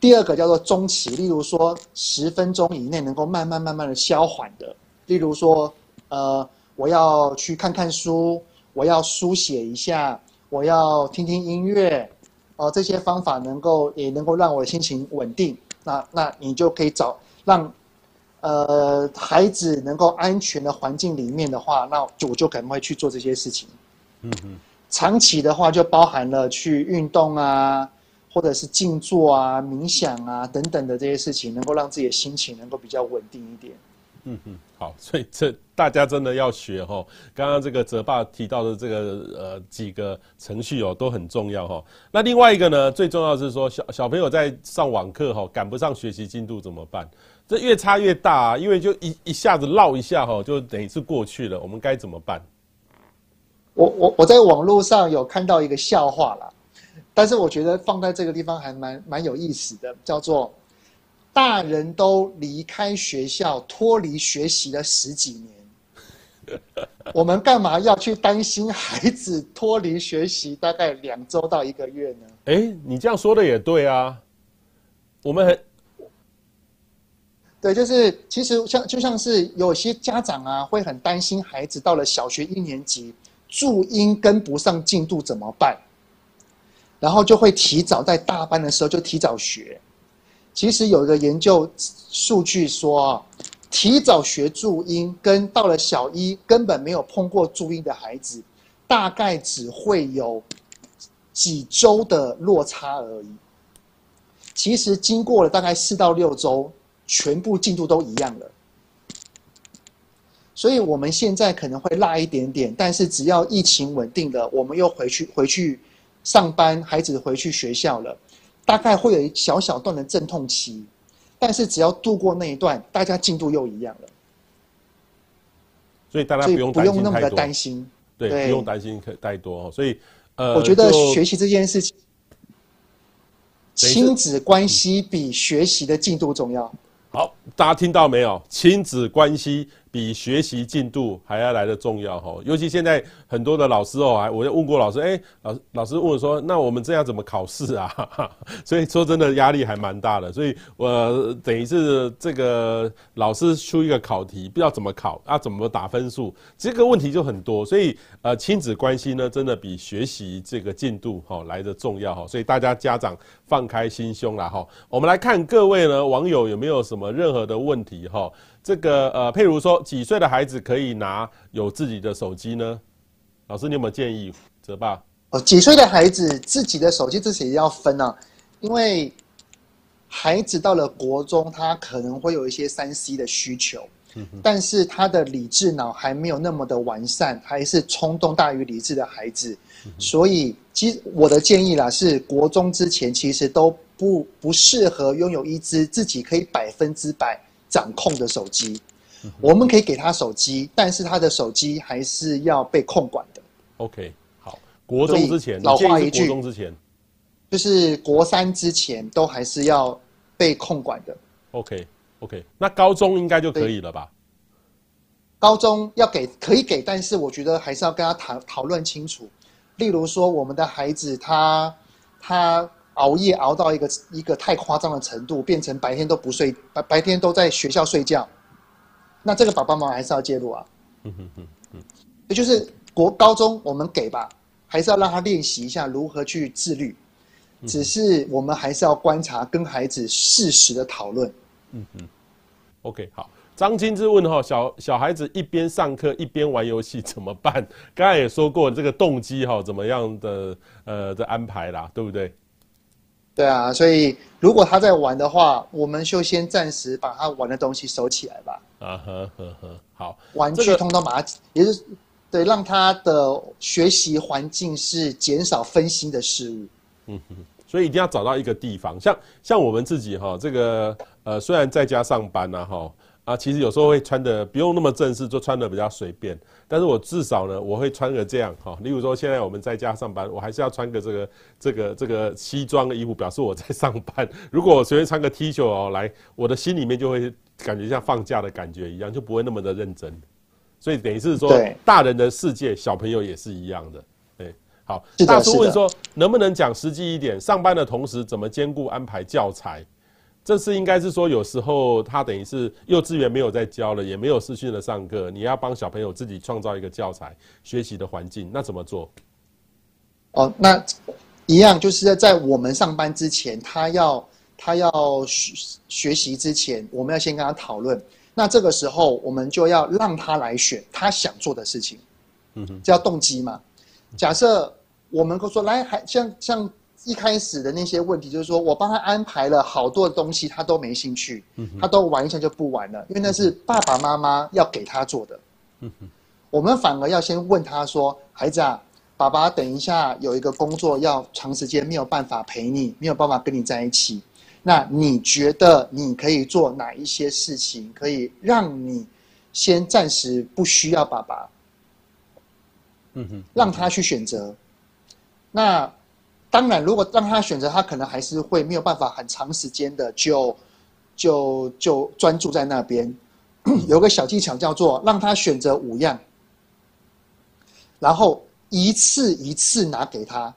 第二个叫做中期，例如说十分钟以内能够慢慢慢慢的消缓的，例如说，呃，我要去看看书，我要书写一下，我要听听音乐。哦，这些方法能够也能够让我的心情稳定，那那你就可以找让，呃，孩子能够安全的环境里面的话，那我就可能会去做这些事情。嗯嗯。长期的话就包含了去运动啊，或者是静坐啊、冥想啊等等的这些事情，能够让自己的心情能够比较稳定一点。嗯嗯，好，所以这大家真的要学哈。刚刚这个泽爸提到的这个呃几个程序哦都很重要哈。那另外一个呢，最重要是说小小朋友在上网课哈赶不上学习进度怎么办？这越差越大啊，因为就一一下子绕一下哈，就等于是过去了。我们该怎么办？我我我在网络上有看到一个笑话啦，但是我觉得放在这个地方还蛮蛮有意思的，叫做。大人都离开学校，脱离学习了十几年，我们干嘛要去担心孩子脱离学习大概两周到一个月呢？哎，你这样说的也对啊，我们很对，就是其实像就像是有些家长啊，会很担心孩子到了小学一年级，注音跟不上进度怎么办？然后就会提早在大班的时候就提早学。其实有一个研究数据说，提早学注音跟到了小一根本没有碰过注音的孩子，大概只会有几周的落差而已。其实经过了大概四到六周，全部进度都一样了。所以我们现在可能会落一点点，但是只要疫情稳定了，我们又回去回去上班，孩子回去学校了，大概会有一小小段的阵痛期，但是只要度过那一段，大家进度又一样了。所以大家不用不用那么的担心，对，对不用担心太多。所以呃，我觉得学习这件事情，亲子关系比学习的进度重要。好，大家听到没有？亲子关系。比学习进度还要来得重要哈，尤其现在很多的老师哦，我就问过老师，哎，老师老师问我说，那我们这样怎么考试啊？所以说真的压力还蛮大的，所以我等于是这个老师出一个考题，不知道怎么考啊，怎么打分数，这个问题就很多，所以呃亲子关系呢，真的比学习这个进度哈来得重要哈，所以大家家长放开心胸啦哈，我们来看各位呢网友有没有什么任何的问题哈。这个呃，譬如说，几岁的孩子可以拿有自己的手机呢？老师，你有没有建议？泽爸，哦，几岁的孩子自己的手机这些也要分啊，因为孩子到了国中，他可能会有一些三 C 的需求，但是他的理智脑还没有那么的完善，还是冲动大于理智的孩子，所以其实我的建议啦是，国中之前其实都不不适合拥有一支自己可以百分之百。掌控的手机，我们可以给他手机，但是他的手机还是要被控管的。OK，好，国中之前，老话一句，国中之前，就是国三之前都还是要被控管的。OK，OK，okay, okay. 那高中应该就可以了吧？高中要给可以给，但是我觉得还是要跟他谈讨论清楚。例如说，我们的孩子他他。熬夜熬到一个一个太夸张的程度，变成白天都不睡，白白天都在学校睡觉，那这个爸爸妈妈还是要介入啊。嗯嗯嗯嗯，也就是国高中我们给吧，还是要让他练习一下如何去自律。只是我们还是要观察，跟孩子适时的讨论。嗯嗯，OK，好。张金之问哈，小小孩子一边上课一边玩游戏怎么办？刚才也说过这个动机哈，怎么样的呃的安排啦，对不对？对啊，所以如果他在玩的话，我们就先暂时把他玩的东西收起来吧。啊呵呵呵，好，玩具通通把它，这个、也就是对，让他的学习环境是减少分心的事物。嗯哼，所以一定要找到一个地方，像像我们自己哈，这个呃，虽然在家上班呐哈。啊，其实有时候会穿的不用那么正式，就穿的比较随便。但是我至少呢，我会穿个这样哈。例如说，现在我们在家上班，我还是要穿个这个这个这个西装的衣服，表示我在上班。如果我随便穿个 T 恤哦来，我的心里面就会感觉像放假的感觉一样，就不会那么的认真。所以等于是说，大人的世界，小朋友也是一样的。对，好。大叔问说，能不能讲实际一点？上班的同时怎么兼顾安排教材？这次应该是说，有时候他等于是幼稚园没有在教了，也没有视讯的上课，你要帮小朋友自己创造一个教材学习的环境，那怎么做？哦，那一样就是在我们上班之前，他要他要学学习之前，我们要先跟他讨论。那这个时候，我们就要让他来选他想做的事情。嗯哼，叫动机嘛。假设我们说来，还像像。一开始的那些问题，就是说我帮他安排了好多的东西，他都没兴趣，他都玩一下就不玩了，因为那是爸爸妈妈要给他做的。我们反而要先问他说：“孩子啊，爸爸等一下有一个工作要长时间没有办法陪你，没有办法跟你在一起，那你觉得你可以做哪一些事情，可以让你先暂时不需要爸爸？”嗯哼，让他去选择。那。当然，如果让他选择，他可能还是会没有办法很长时间的就就就专注在那边。有个小技巧叫做让他选择五样，然后一次一次拿给他。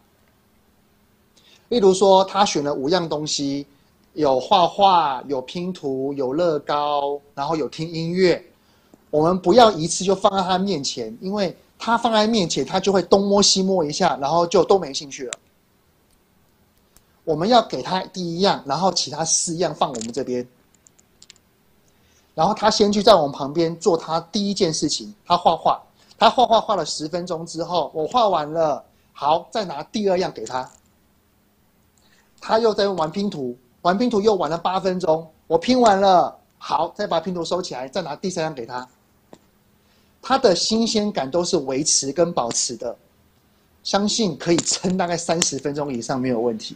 例如说，他选了五样东西，有画画、有拼图、有乐高，然后有听音乐。我们不要一次就放在他面前，因为他放在面前，他就会东摸西摸一下，然后就都没兴趣了。我们要给他第一样，然后其他四样放我们这边，然后他先去在我们旁边做他第一件事情，他画画，他画画画了十分钟之后，我画完了，好，再拿第二样给他。他又在玩拼图，玩拼图又玩了八分钟。我拼完了，好，再把拼图收起来，再拿第三样给他。他的新鲜感都是维持跟保持的，相信可以撑大概三十分钟以上没有问题。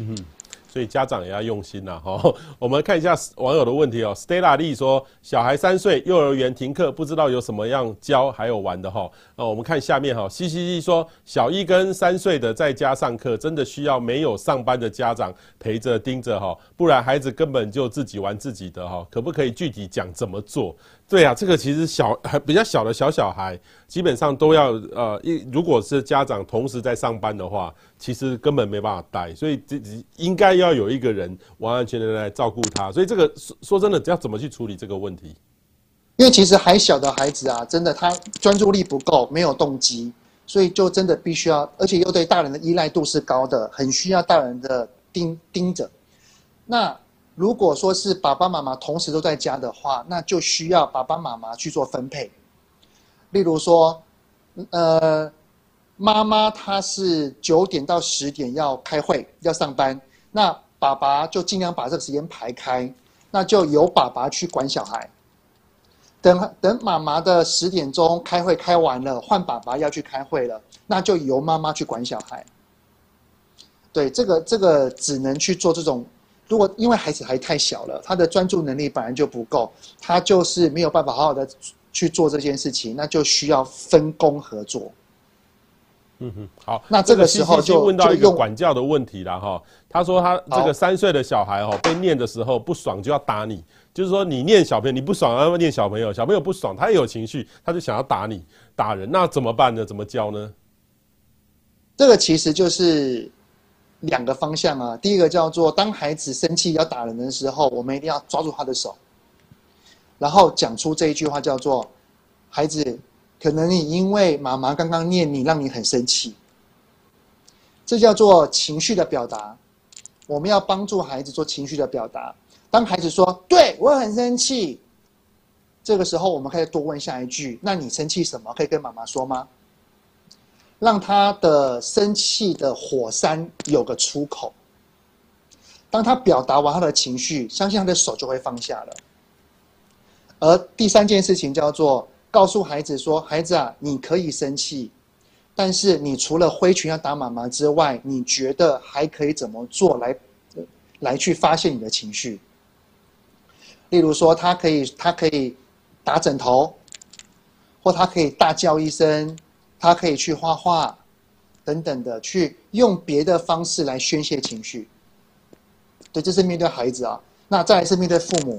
嗯哼。所以家长也要用心呐，哈。我们看一下网友的问题哦。Stella Lee 说，小孩三岁，幼儿园停课，不知道有什么样教还有玩的哈。那我们看下面哈。西西西说，小一跟三岁的在家上课，真的需要没有上班的家长陪着盯着哈，不然孩子根本就自己玩自己的哈。可不可以具体讲怎么做？对啊，这个其实小还比较小的小小孩，基本上都要呃，一如果是家长同时在上班的话，其实根本没办法带，所以这应该要有一个人完完全全来照顾他。所以这个说说真的，要怎么去处理这个问题？因为其实还小的孩子啊，真的他专注力不够，没有动机，所以就真的必须要，而且又对大人的依赖度是高的，很需要大人的盯盯着。那。如果说是爸爸妈妈同时都在家的话，那就需要爸爸妈妈去做分配。例如说，呃，妈妈她是九点到十点要开会要上班，那爸爸就尽量把这个时间排开，那就由爸爸去管小孩。等等，妈妈的十点钟开会开完了，换爸爸要去开会了，那就由妈妈去管小孩。对，这个这个只能去做这种。如果因为孩子还太小了，他的专注能力本来就不够，他就是没有办法好好的去做这件事情，那就需要分工合作。嗯哼，好，那这个时候就问到一个管教的问题了哈。他说他这个三岁的小孩哦，被念的时候不爽就要打你，就是说你念小朋友你不爽要念小朋友，小朋友不爽他也有情绪，他就想要打你打人，那怎么办呢？怎么教呢？这个其实就是。两个方向啊，第一个叫做当孩子生气要打人的时候，我们一定要抓住他的手，然后讲出这一句话，叫做“孩子，可能你因为妈妈刚刚念你，让你很生气。”这叫做情绪的表达。我们要帮助孩子做情绪的表达。当孩子说“对，我很生气”，这个时候我们可以多问下一句：“那你生气什么？可以跟妈妈说吗？”让他的生气的火山有个出口。当他表达完他的情绪，相信他的手就会放下了。而第三件事情叫做告诉孩子说：“孩子啊，你可以生气，但是你除了挥拳要打妈妈之外，你觉得还可以怎么做来来去发泄你的情绪？例如说，他可以他可以打枕头，或他可以大叫一声。”他可以去画画，等等的，去用别的方式来宣泄情绪。对，这是面对孩子啊。那再来是面对父母，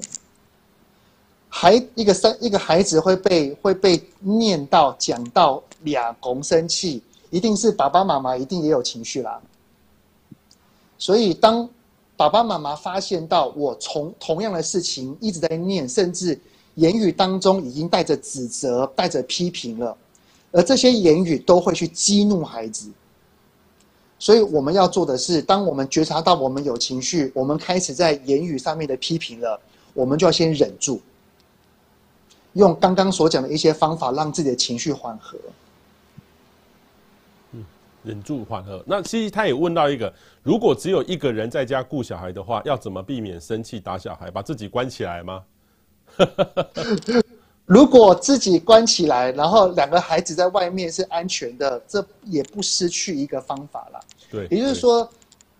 孩一个生一个孩子会被会被念到讲到俩公生气，一定是爸爸妈妈一定也有情绪啦。所以当爸爸妈妈发现到我从同样的事情一直在念，甚至言语当中已经带着指责、带着批评了。而这些言语都会去激怒孩子，所以我们要做的是，当我们觉察到我们有情绪，我们开始在言语上面的批评了，我们就要先忍住，用刚刚所讲的一些方法，让自己的情绪缓和。嗯，忍住缓和。那其实他也问到一个，如果只有一个人在家顾小孩的话，要怎么避免生气打小孩，把自己关起来吗？如果自己关起来，然后两个孩子在外面是安全的，这也不失去一个方法了。对，也就是说，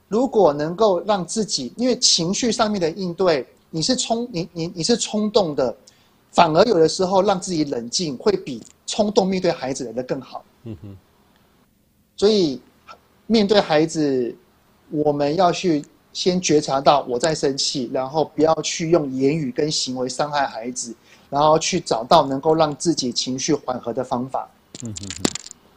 如果能够让自己，因为情绪上面的应对，你是冲，你你你是冲动的，反而有的时候让自己冷静，会比冲动面对孩子来的更好。嗯哼。所以面对孩子，我们要去先觉察到我在生气，然后不要去用言语跟行为伤害孩子。然后去找到能够让自己情绪缓和的方法。嗯哼哼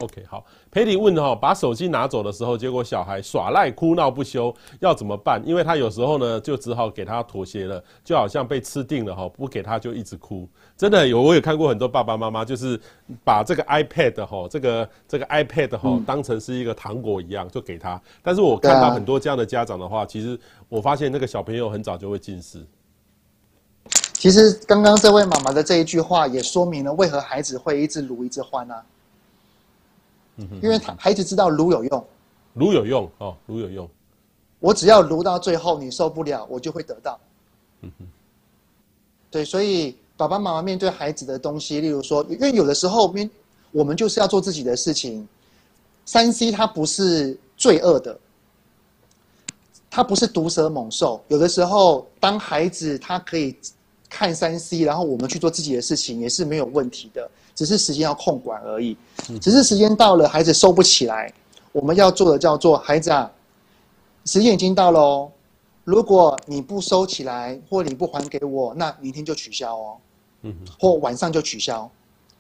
，OK，好。佩里问哈，把手机拿走的时候，结果小孩耍赖哭闹不休，要怎么办？因为他有时候呢，就只好给他妥协了，就好像被吃定了哈，不给他就一直哭。真的有，我也看过很多爸爸妈妈，就是把这个 iPad 哈，这个这个 iPad 哈，当成是一个糖果一样就给他。但是我看到很多这样的家长的话，其实我发现那个小朋友很早就会近视。其实刚刚这位妈妈的这一句话也说明了为何孩子会一直撸一直欢啊。嗯哼，因为他孩子知道撸有用，撸有用哦，撸有用。我只要撸到最后，你受不了，我就会得到。嗯哼，对，所以爸爸妈妈面对孩子的东西，例如说，因为有的时候面我们就是要做自己的事情。三 C 它不是罪恶的，它不是毒蛇猛兽。有的时候，当孩子他可以看三 C，然后我们去做自己的事情，也是没有问题的，只是时间要控管而已。只是时间到了，孩子收不起来，我们要做的叫做孩子啊。时间已经到了哦，如果你不收起来，或你不还给我，那明天就取消哦，嗯，或晚上就取消，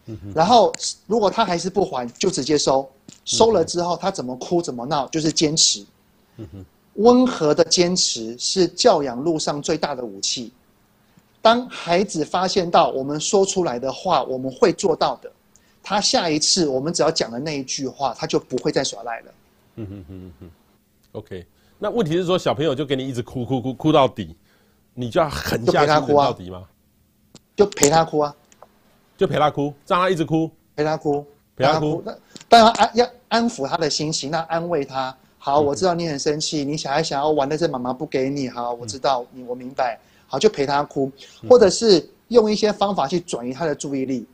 嗯，然后如果他还是不还，就直接收，收了之后他怎么哭怎么闹，就是坚持，嗯，温和的坚持是教养路上最大的武器。当孩子发现到我们说出来的话，我们会做到的，他下一次我们只要讲的那一句话，他就不会再耍赖了。嗯哼哼哼，OK。那问题是说，小朋友就给你一直哭哭哭哭到底，你就要狠下心哭到底吗？就陪他哭啊，就陪他哭，让他一直哭，陪他哭，陪他哭。那当然安要安抚他的心情，那安慰他。好，我知道你很生气，你小孩想要玩，但是妈妈不给你。好，我知道你，我明白。好，就陪他哭，或者是用一些方法去转移他的注意力。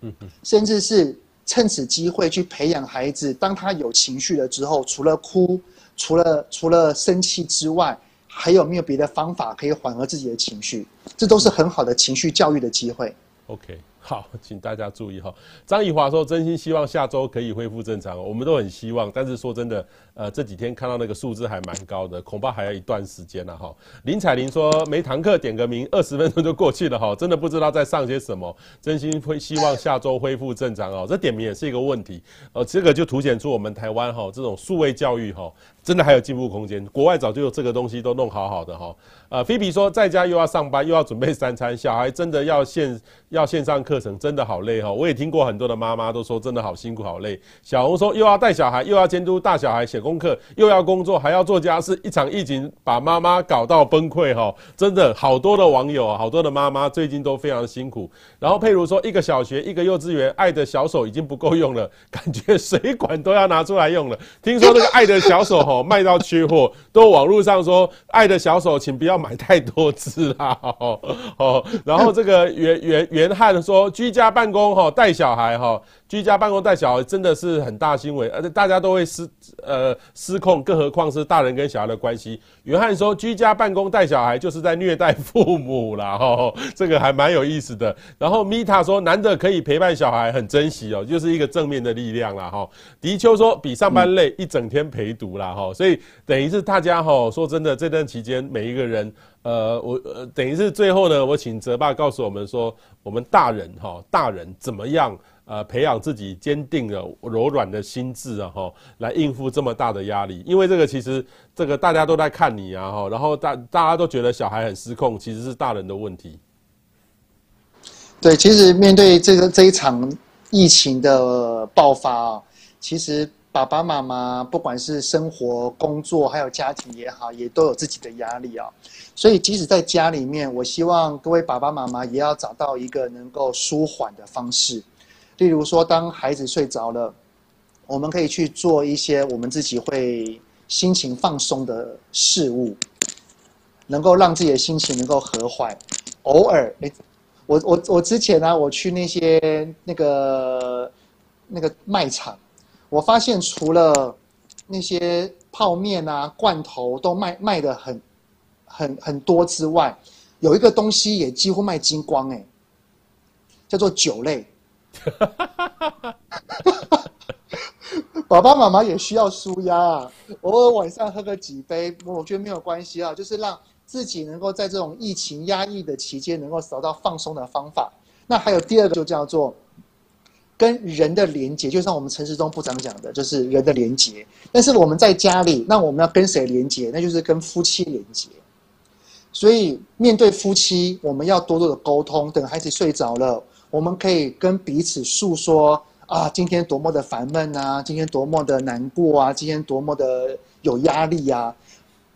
嗯嗯，甚至是趁此机会去培养孩子，当他有情绪了之后，除了哭。除了除了生气之外，还有没有别的方法可以缓和自己的情绪？这都是很好的情绪教育的机会。OK。好，请大家注意哈。张怡华说：“真心希望下周可以恢复正常，我们都很希望。但是说真的，呃，这几天看到那个数字还蛮高的，恐怕还要一段时间了哈。”林彩玲说：“没堂课点个名，二十分钟就过去了哈，真的不知道在上些什么。真心会希望下周恢复正常哦。这点名也是一个问题，呃，这个就凸显出我们台湾哈这种数位教育哈，真的还有进步空间。国外早就有这个东西都弄好好的哈。呃，菲比说在家又要上班又要准备三餐，小孩真的要线要线上课。”程真的好累哈，我也听过很多的妈妈都说真的好辛苦好累。小红说又要带小孩，又要监督大小孩写功课，又要工作，还要做家事，一场疫情把妈妈搞到崩溃哈。真的好多的网友，好多的妈妈最近都非常辛苦。然后佩如说，一个小学，一个幼稚园，爱的小手已经不够用了，感觉水管都要拿出来用了。听说那个爱的小手哈 卖到缺货，都网络上说爱的小手，请不要买太多只啦。哦，然后这个袁袁袁翰说。居家办公哈，带小孩哈，居家办公带小孩真的是很大新闻，而且大家都会失呃失控，更何况是大人跟小孩的关系。约翰说，居家办公带小孩就是在虐待父母啦 哈，这个还蛮有意思的。然后米塔说，难得可以陪伴小孩，很珍惜哦，就是一个正面的力量啦哈。迪秋说，比上班累，一整天陪读啦哈，所以等于是大家哈，说真的，这段期间每一个人。呃，我呃，等于是最后呢，我请泽爸告诉我们说，我们大人哈，大人怎么样呃，培养自己坚定的柔软的心智啊哈，来应付这么大的压力。因为这个其实这个大家都在看你啊哈，然后大大家都觉得小孩很失控，其实是大人的问题。对，其实面对这个这一场疫情的爆发啊，其实。爸爸妈妈不管是生活、工作，还有家庭也好，也都有自己的压力啊。所以，即使在家里面，我希望各位爸爸妈妈也要找到一个能够舒缓的方式。例如说，当孩子睡着了，我们可以去做一些我们自己会心情放松的事物，能够让自己的心情能够和缓。偶尔，诶，我我我之前呢，我去那些那个那个卖场。我发现除了那些泡面啊、罐头都卖卖的很、很、很多之外，有一个东西也几乎卖精光哎，叫做酒类。哈哈哈哈哈哈爸爸妈妈也需要舒压啊，偶尔晚上喝个几杯，我觉得没有关系啊，就是让自己能够在这种疫情压抑的期间，能够找到放松的方法。那还有第二个，就叫做。跟人的连接，就像我们陈时中部长讲的，就是人的连接。但是我们在家里，那我们要跟谁连接？那就是跟夫妻连接。所以面对夫妻，我们要多多的沟通。等孩子睡着了，我们可以跟彼此诉说啊，今天多么的烦闷啊，今天多么的难过啊，今天多么的有压力啊，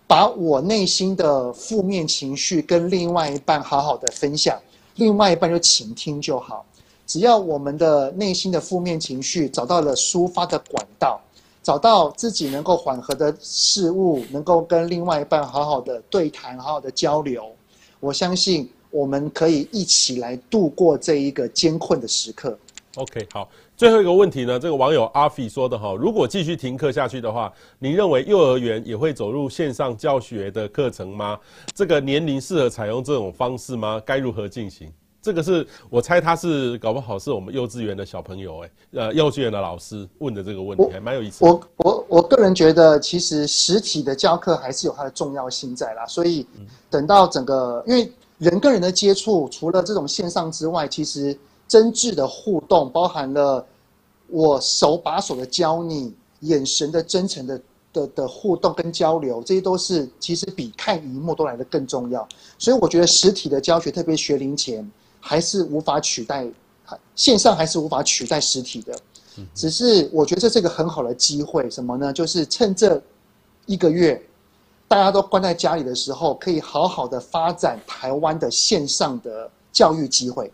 把我内心的负面情绪跟另外一半好好的分享，另外一半就倾听就好。只要我们的内心的负面情绪找到了抒发的管道，找到自己能够缓和的事物，能够跟另外一半好好的对谈，好好的交流，我相信我们可以一起来度过这一个艰困的时刻。OK，好，最后一个问题呢，这个网友阿飞说的哈，如果继续停课下去的话，您认为幼儿园也会走入线上教学的课程吗？这个年龄适合采用这种方式吗？该如何进行？这个是我猜他是搞不好是我们幼稚园的小朋友哎，呃，幼稚园的老师问的这个问题，还蛮有意思的。我我我个人觉得，其实实体的教课还是有它的重要性在啦，所以等到整个，因为人跟人的接触，除了这种线上之外，其实。真挚的互动，包含了我手把手的教你，眼神的真诚的的的互动跟交流，这些都是其实比看萤幕都来的更重要。所以我觉得实体的教学，特别学龄前，还是无法取代，线上还是无法取代实体的。只是我觉得这是一个很好的机会，什么呢？就是趁这一个月大家都关在家里的时候，可以好好的发展台湾的线上的教育机会。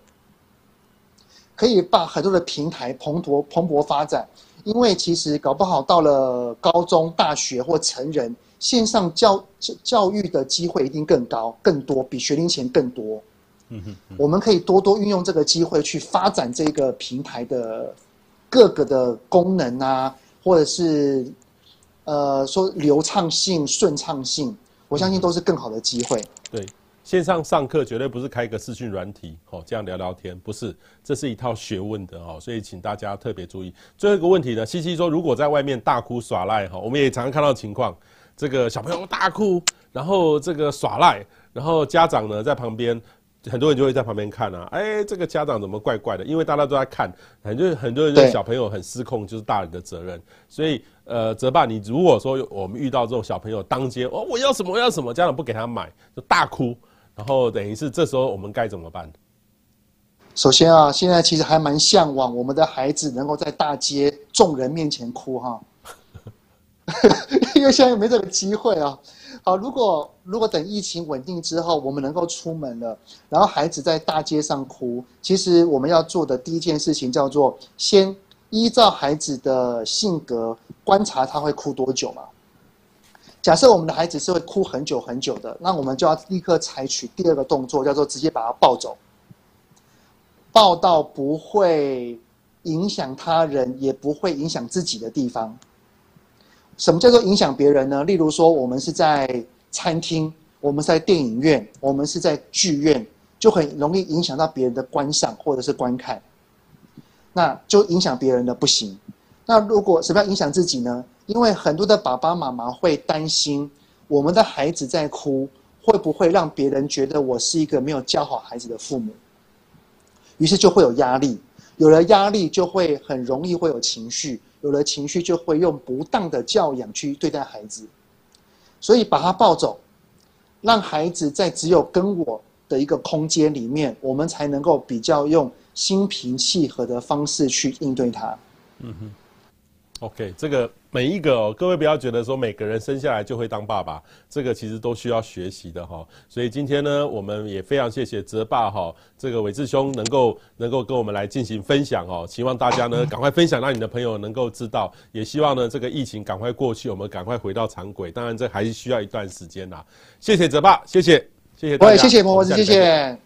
可以把很多的平台蓬勃蓬勃发展，因为其实搞不好到了高中、大学或成人，线上教教育的机会一定更高、更多，比学龄前更多。嗯哼，我们可以多多运用这个机会去发展这个平台的各个的功能啊，或者是呃说流畅性、顺畅性，我相信都是更好的机会。对。线上上课绝对不是开个视讯软体，哦，这样聊聊天，不是，这是一套学问的哦，所以请大家特别注意。最后一个问题呢，西西说，如果在外面大哭耍赖，哈，我们也常常看到情况，这个小朋友大哭，然后这个耍赖，然后家长呢在旁边，很多人就会在旁边看啊，哎，这个家长怎么怪怪的？因为大家都在看，很多很多人觉得小朋友很失控，就是大人的责任。所以，呃，泽爸，你如果说我们遇到这种小朋友当街，哦，我要什么我要什么，家长不给他买，就大哭。然后等于是这时候我们该怎么办？首先啊，现在其实还蛮向往我们的孩子能够在大街众人面前哭哈，因为现在没这个机会啊。好，如果如果等疫情稳定之后，我们能够出门了，然后孩子在大街上哭，其实我们要做的第一件事情叫做先依照孩子的性格观察他会哭多久嘛。假设我们的孩子是会哭很久很久的，那我们就要立刻采取第二个动作，叫做直接把他抱走，抱到不会影响他人，也不会影响自己的地方。什么叫做影响别人呢？例如说，我们是在餐厅，我们在电影院，我们是在剧院，就很容易影响到别人的观赏或者是观看，那就影响别人的不行。那如果什么样影响自己呢？因为很多的爸爸妈妈会担心，我们的孩子在哭，会不会让别人觉得我是一个没有教好孩子的父母？于是就会有压力，有了压力就会很容易会有情绪，有了情绪就会用不当的教养去对待孩子。所以把他抱走，让孩子在只有跟我的一个空间里面，我们才能够比较用心平气和的方式去应对他。嗯哼。OK，这个每一个哦，各位不要觉得说每个人生下来就会当爸爸，这个其实都需要学习的哈。所以今天呢，我们也非常谢谢泽爸哈，这个伟志兄能够能够跟我们来进行分享哦。希望大家呢 赶快分享，让你的朋友能够知道。也希望呢这个疫情赶快过去，我们赶快回到常轨。当然这还是需要一段时间呐。谢谢泽爸，谢谢谢谢大家，谢谢婆婆，谢谢。